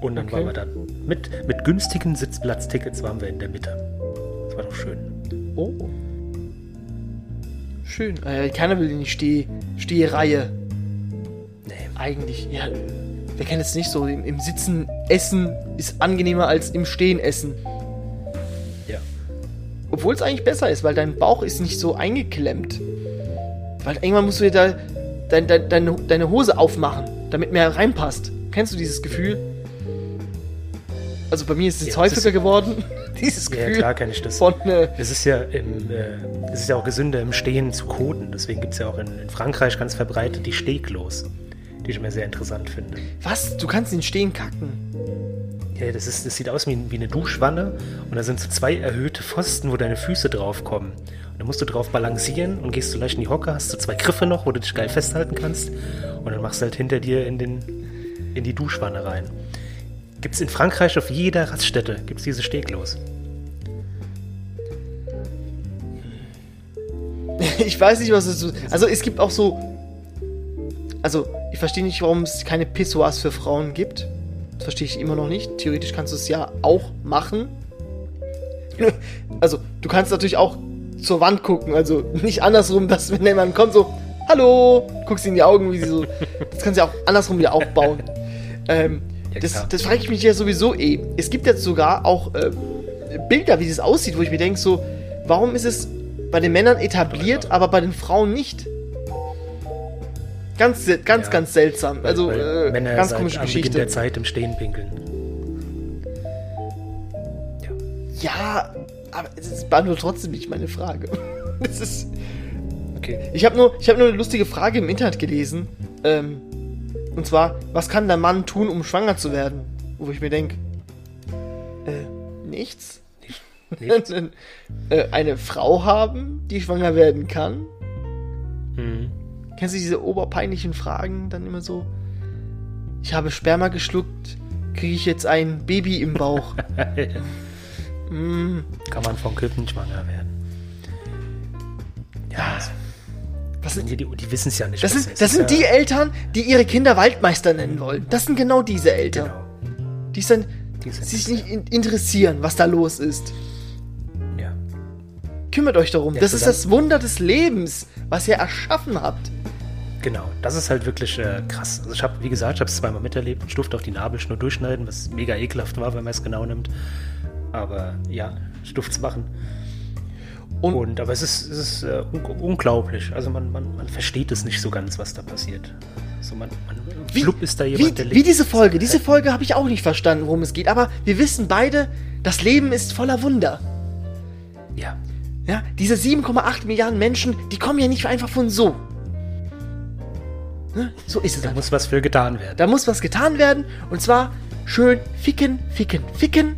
Speaker 2: Und dann
Speaker 1: Okay.
Speaker 2: waren wir dann mit, mit günstigen Sitzplatztickets waren wir in der Mitte. Das war doch schön.
Speaker 1: Oh. Schön. Äh, keiner will in die Steh, Stehreihe.
Speaker 2: Nee.
Speaker 1: Eigentlich, ja. Wer kennt es nicht so? Im, Im Sitzen essen ist angenehmer als im Stehen essen.
Speaker 2: Ja.
Speaker 1: Obwohl es eigentlich besser ist, weil dein Bauch ist nicht so eingeklemmt. Weil irgendwann musst du dir da dein, dein, deine, deine Hose aufmachen, damit mehr reinpasst. Kennst du dieses Gefühl? Also bei mir ist es jetzt
Speaker 2: Ja,
Speaker 1: häufiger
Speaker 2: ist-
Speaker 1: geworden. [laughs] dieses
Speaker 2: Ja,
Speaker 1: Gefühl
Speaker 2: klar kenne ich das.
Speaker 1: von äh,
Speaker 2: Es ist ja im, äh, es ist ja auch gesünder im Stehen zu koten. Deswegen gibt es ja auch in, in Frankreich ganz verbreitet die Stehklos, die ich immer sehr interessant finde.
Speaker 1: was? Du kannst ihn stehen kacken.
Speaker 2: Ja, das, ist, das sieht aus wie, wie eine Duschwanne und da sind so zwei erhöhte Pfosten, wo deine Füße draufkommen. Und da musst du drauf balancieren und gehst du leicht in die Hocke, hast du zwei Griffe noch, wo du dich geil festhalten kannst und dann machst du halt hinter dir in, den, in die Duschwanne rein. Gibt es in Frankreich auf jeder Raststätte, gibt es diese Stehklos. [laughs]
Speaker 1: Ich weiß nicht, was es so. Also es gibt auch so. Also, ich verstehe nicht, warum es keine Pissoirs für Frauen gibt. Das verstehe ich immer noch nicht. Theoretisch kannst du es ja auch machen. Also, du kannst natürlich auch zur Wand gucken. Also nicht andersrum, dass wenn jemand kommt, so, hallo, guckst in die Augen, wie sie so. Das kannst du ja auch andersrum wieder aufbauen. [laughs] Ähm,
Speaker 2: Ja,
Speaker 1: das, das frage ich mich ja sowieso eh. Es gibt jetzt sogar auch äh, Bilder, wie das aussieht, wo ich mir denke, so, warum ist es bei den Männern etabliert, aber bei den Frauen nicht? Ganz, ganz,
Speaker 2: Ja.
Speaker 1: ganz seltsam. Also,
Speaker 2: Weil
Speaker 1: äh,
Speaker 2: Männer
Speaker 1: ganz
Speaker 2: seit
Speaker 1: komische
Speaker 2: am Beginn der
Speaker 1: Geschichte.
Speaker 2: Zeit im Stehen pinkeln.
Speaker 1: Ja, aber es beantwortet trotzdem nicht meine Frage. [laughs] Das ist.
Speaker 2: Okay.
Speaker 1: Ich habe nur, ich hab nur eine lustige Frage im Internet gelesen. Ähm, und zwar, was kann der Mann tun, um schwanger zu werden? Wo ich mir denke, äh, nichts.
Speaker 2: Nichts. [laughs]
Speaker 1: äh, eine Frau haben, die schwanger werden kann.
Speaker 2: Mhm.
Speaker 1: Kennst du diese oberpeinlichen Fragen dann immer so? Ich habe Sperma geschluckt, kriege ich jetzt ein Baby im Bauch? [laughs] mm,
Speaker 2: Kann man von Kippen schwanger werden. Ja,
Speaker 1: was sind,
Speaker 2: die, die, wissen es ja nicht.
Speaker 1: das
Speaker 2: Es
Speaker 1: das
Speaker 2: ist
Speaker 1: sind
Speaker 2: ja,
Speaker 1: die Eltern, die ihre Kinder Waldmeister nennen wollen. Das sind genau diese Eltern.
Speaker 2: Genau.
Speaker 1: Die, sind,
Speaker 2: Die sind
Speaker 1: sich
Speaker 2: das,
Speaker 1: nicht in, interessieren, was da los ist.
Speaker 2: Ja.
Speaker 1: Kümmert euch darum.
Speaker 2: Ja,
Speaker 1: das ist das Wunder des Lebens, was ihr erschaffen habt.
Speaker 2: Genau, das ist halt wirklich äh, krass. Also ich habe, wie gesagt, ich habe es zweimal miterlebt und ich durfte auch die Nabelschnur durchschneiden, was mega ekelhaft war, wenn man es genau nimmt. Aber ja, ich durfte es machen.
Speaker 1: Und-
Speaker 2: Und, aber es ist, es ist äh, un unglaublich. Also man, man, man versteht es nicht so ganz, was da passiert. Also man, man
Speaker 1: Wie,
Speaker 2: ist da jemand,
Speaker 1: wie,
Speaker 2: der
Speaker 1: wie diese Folge. Diese Folge habe ich auch nicht verstanden, worum es geht. Aber wir wissen beide, das Leben ist voller Wunder.
Speaker 2: Ja,
Speaker 1: Ja, diese 7,8 Milliarden Menschen, die kommen ja nicht einfach von so. Ne? So ist es
Speaker 2: da
Speaker 1: einfach.
Speaker 2: muss was für getan werden.
Speaker 1: Da muss was getan werden. Und zwar schön ficken, ficken, ficken.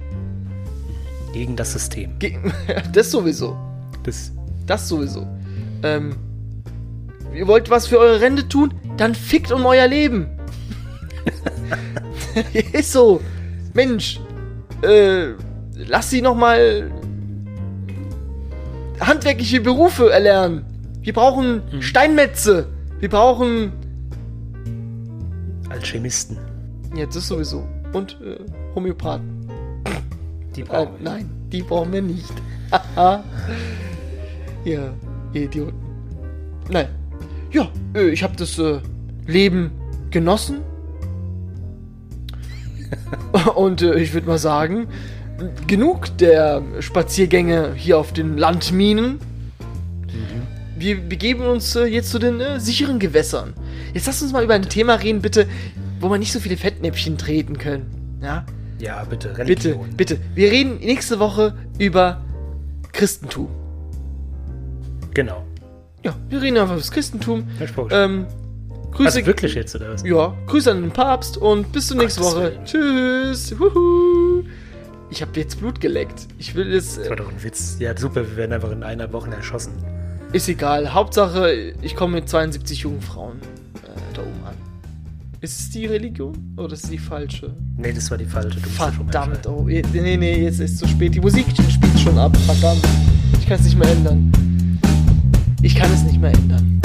Speaker 2: Gegen das System.
Speaker 1: Ge [laughs] das sowieso.
Speaker 2: Das,
Speaker 1: Das sowieso. Ähm, ihr wollt was für eure Rente tun? Dann fickt um euer Leben. [laughs] ist so. Mensch, äh, lass sie noch mal handwerkliche Berufe erlernen. Wir brauchen Steinmetze. Wir brauchen
Speaker 2: Alchemisten.
Speaker 1: ja das sowieso und äh, Homöopathen.
Speaker 2: Die brauchen wir.
Speaker 1: nein, die brauchen wir nicht. [laughs] Ihr Idioten. Nein. Ja, äh, ich habe das äh, Leben genossen. [laughs] Und äh, ich würde mal sagen, genug der Spaziergänge hier auf den Landminen. Wir begeben uns äh, jetzt zu den sicheren Gewässern. Jetzt lasst uns mal über ein Thema reden, bitte, wo wir nicht so viele Fettnäpfchen treten können. Ja?
Speaker 2: Ja, bitte,
Speaker 1: Bitte,
Speaker 2: Religion.
Speaker 1: bitte. Wir reden nächste Woche über Christentum.
Speaker 2: Genau.
Speaker 1: Ja, wir reden einfach über das Christentum. Ähm, Grüße.
Speaker 2: also wirklich jetzt, oder was?
Speaker 1: Ja, Grüße an den Papst und bis zur nächsten Woche.
Speaker 2: Willen.
Speaker 1: Tschüss. Huhu. Ich habe jetzt Blut geleckt. Ich will jetzt.
Speaker 2: Das
Speaker 1: Äh,
Speaker 2: war doch ein Witz. Ja, super, wir werden einfach in einer Woche erschossen.
Speaker 1: ist egal. Hauptsache, ich komme mit 72 jungen Frauen äh, da oben an. Ist es die Religion? Oder ist es die falsche?
Speaker 2: Nee, das war die falsche. Du
Speaker 1: Verdammt, oh. Nee, nee, jetzt ist es zu spät. Die Musik spielt schon ab. Verdammt. Ich kann es nicht mehr ändern. Ich kann es nicht mehr ändern.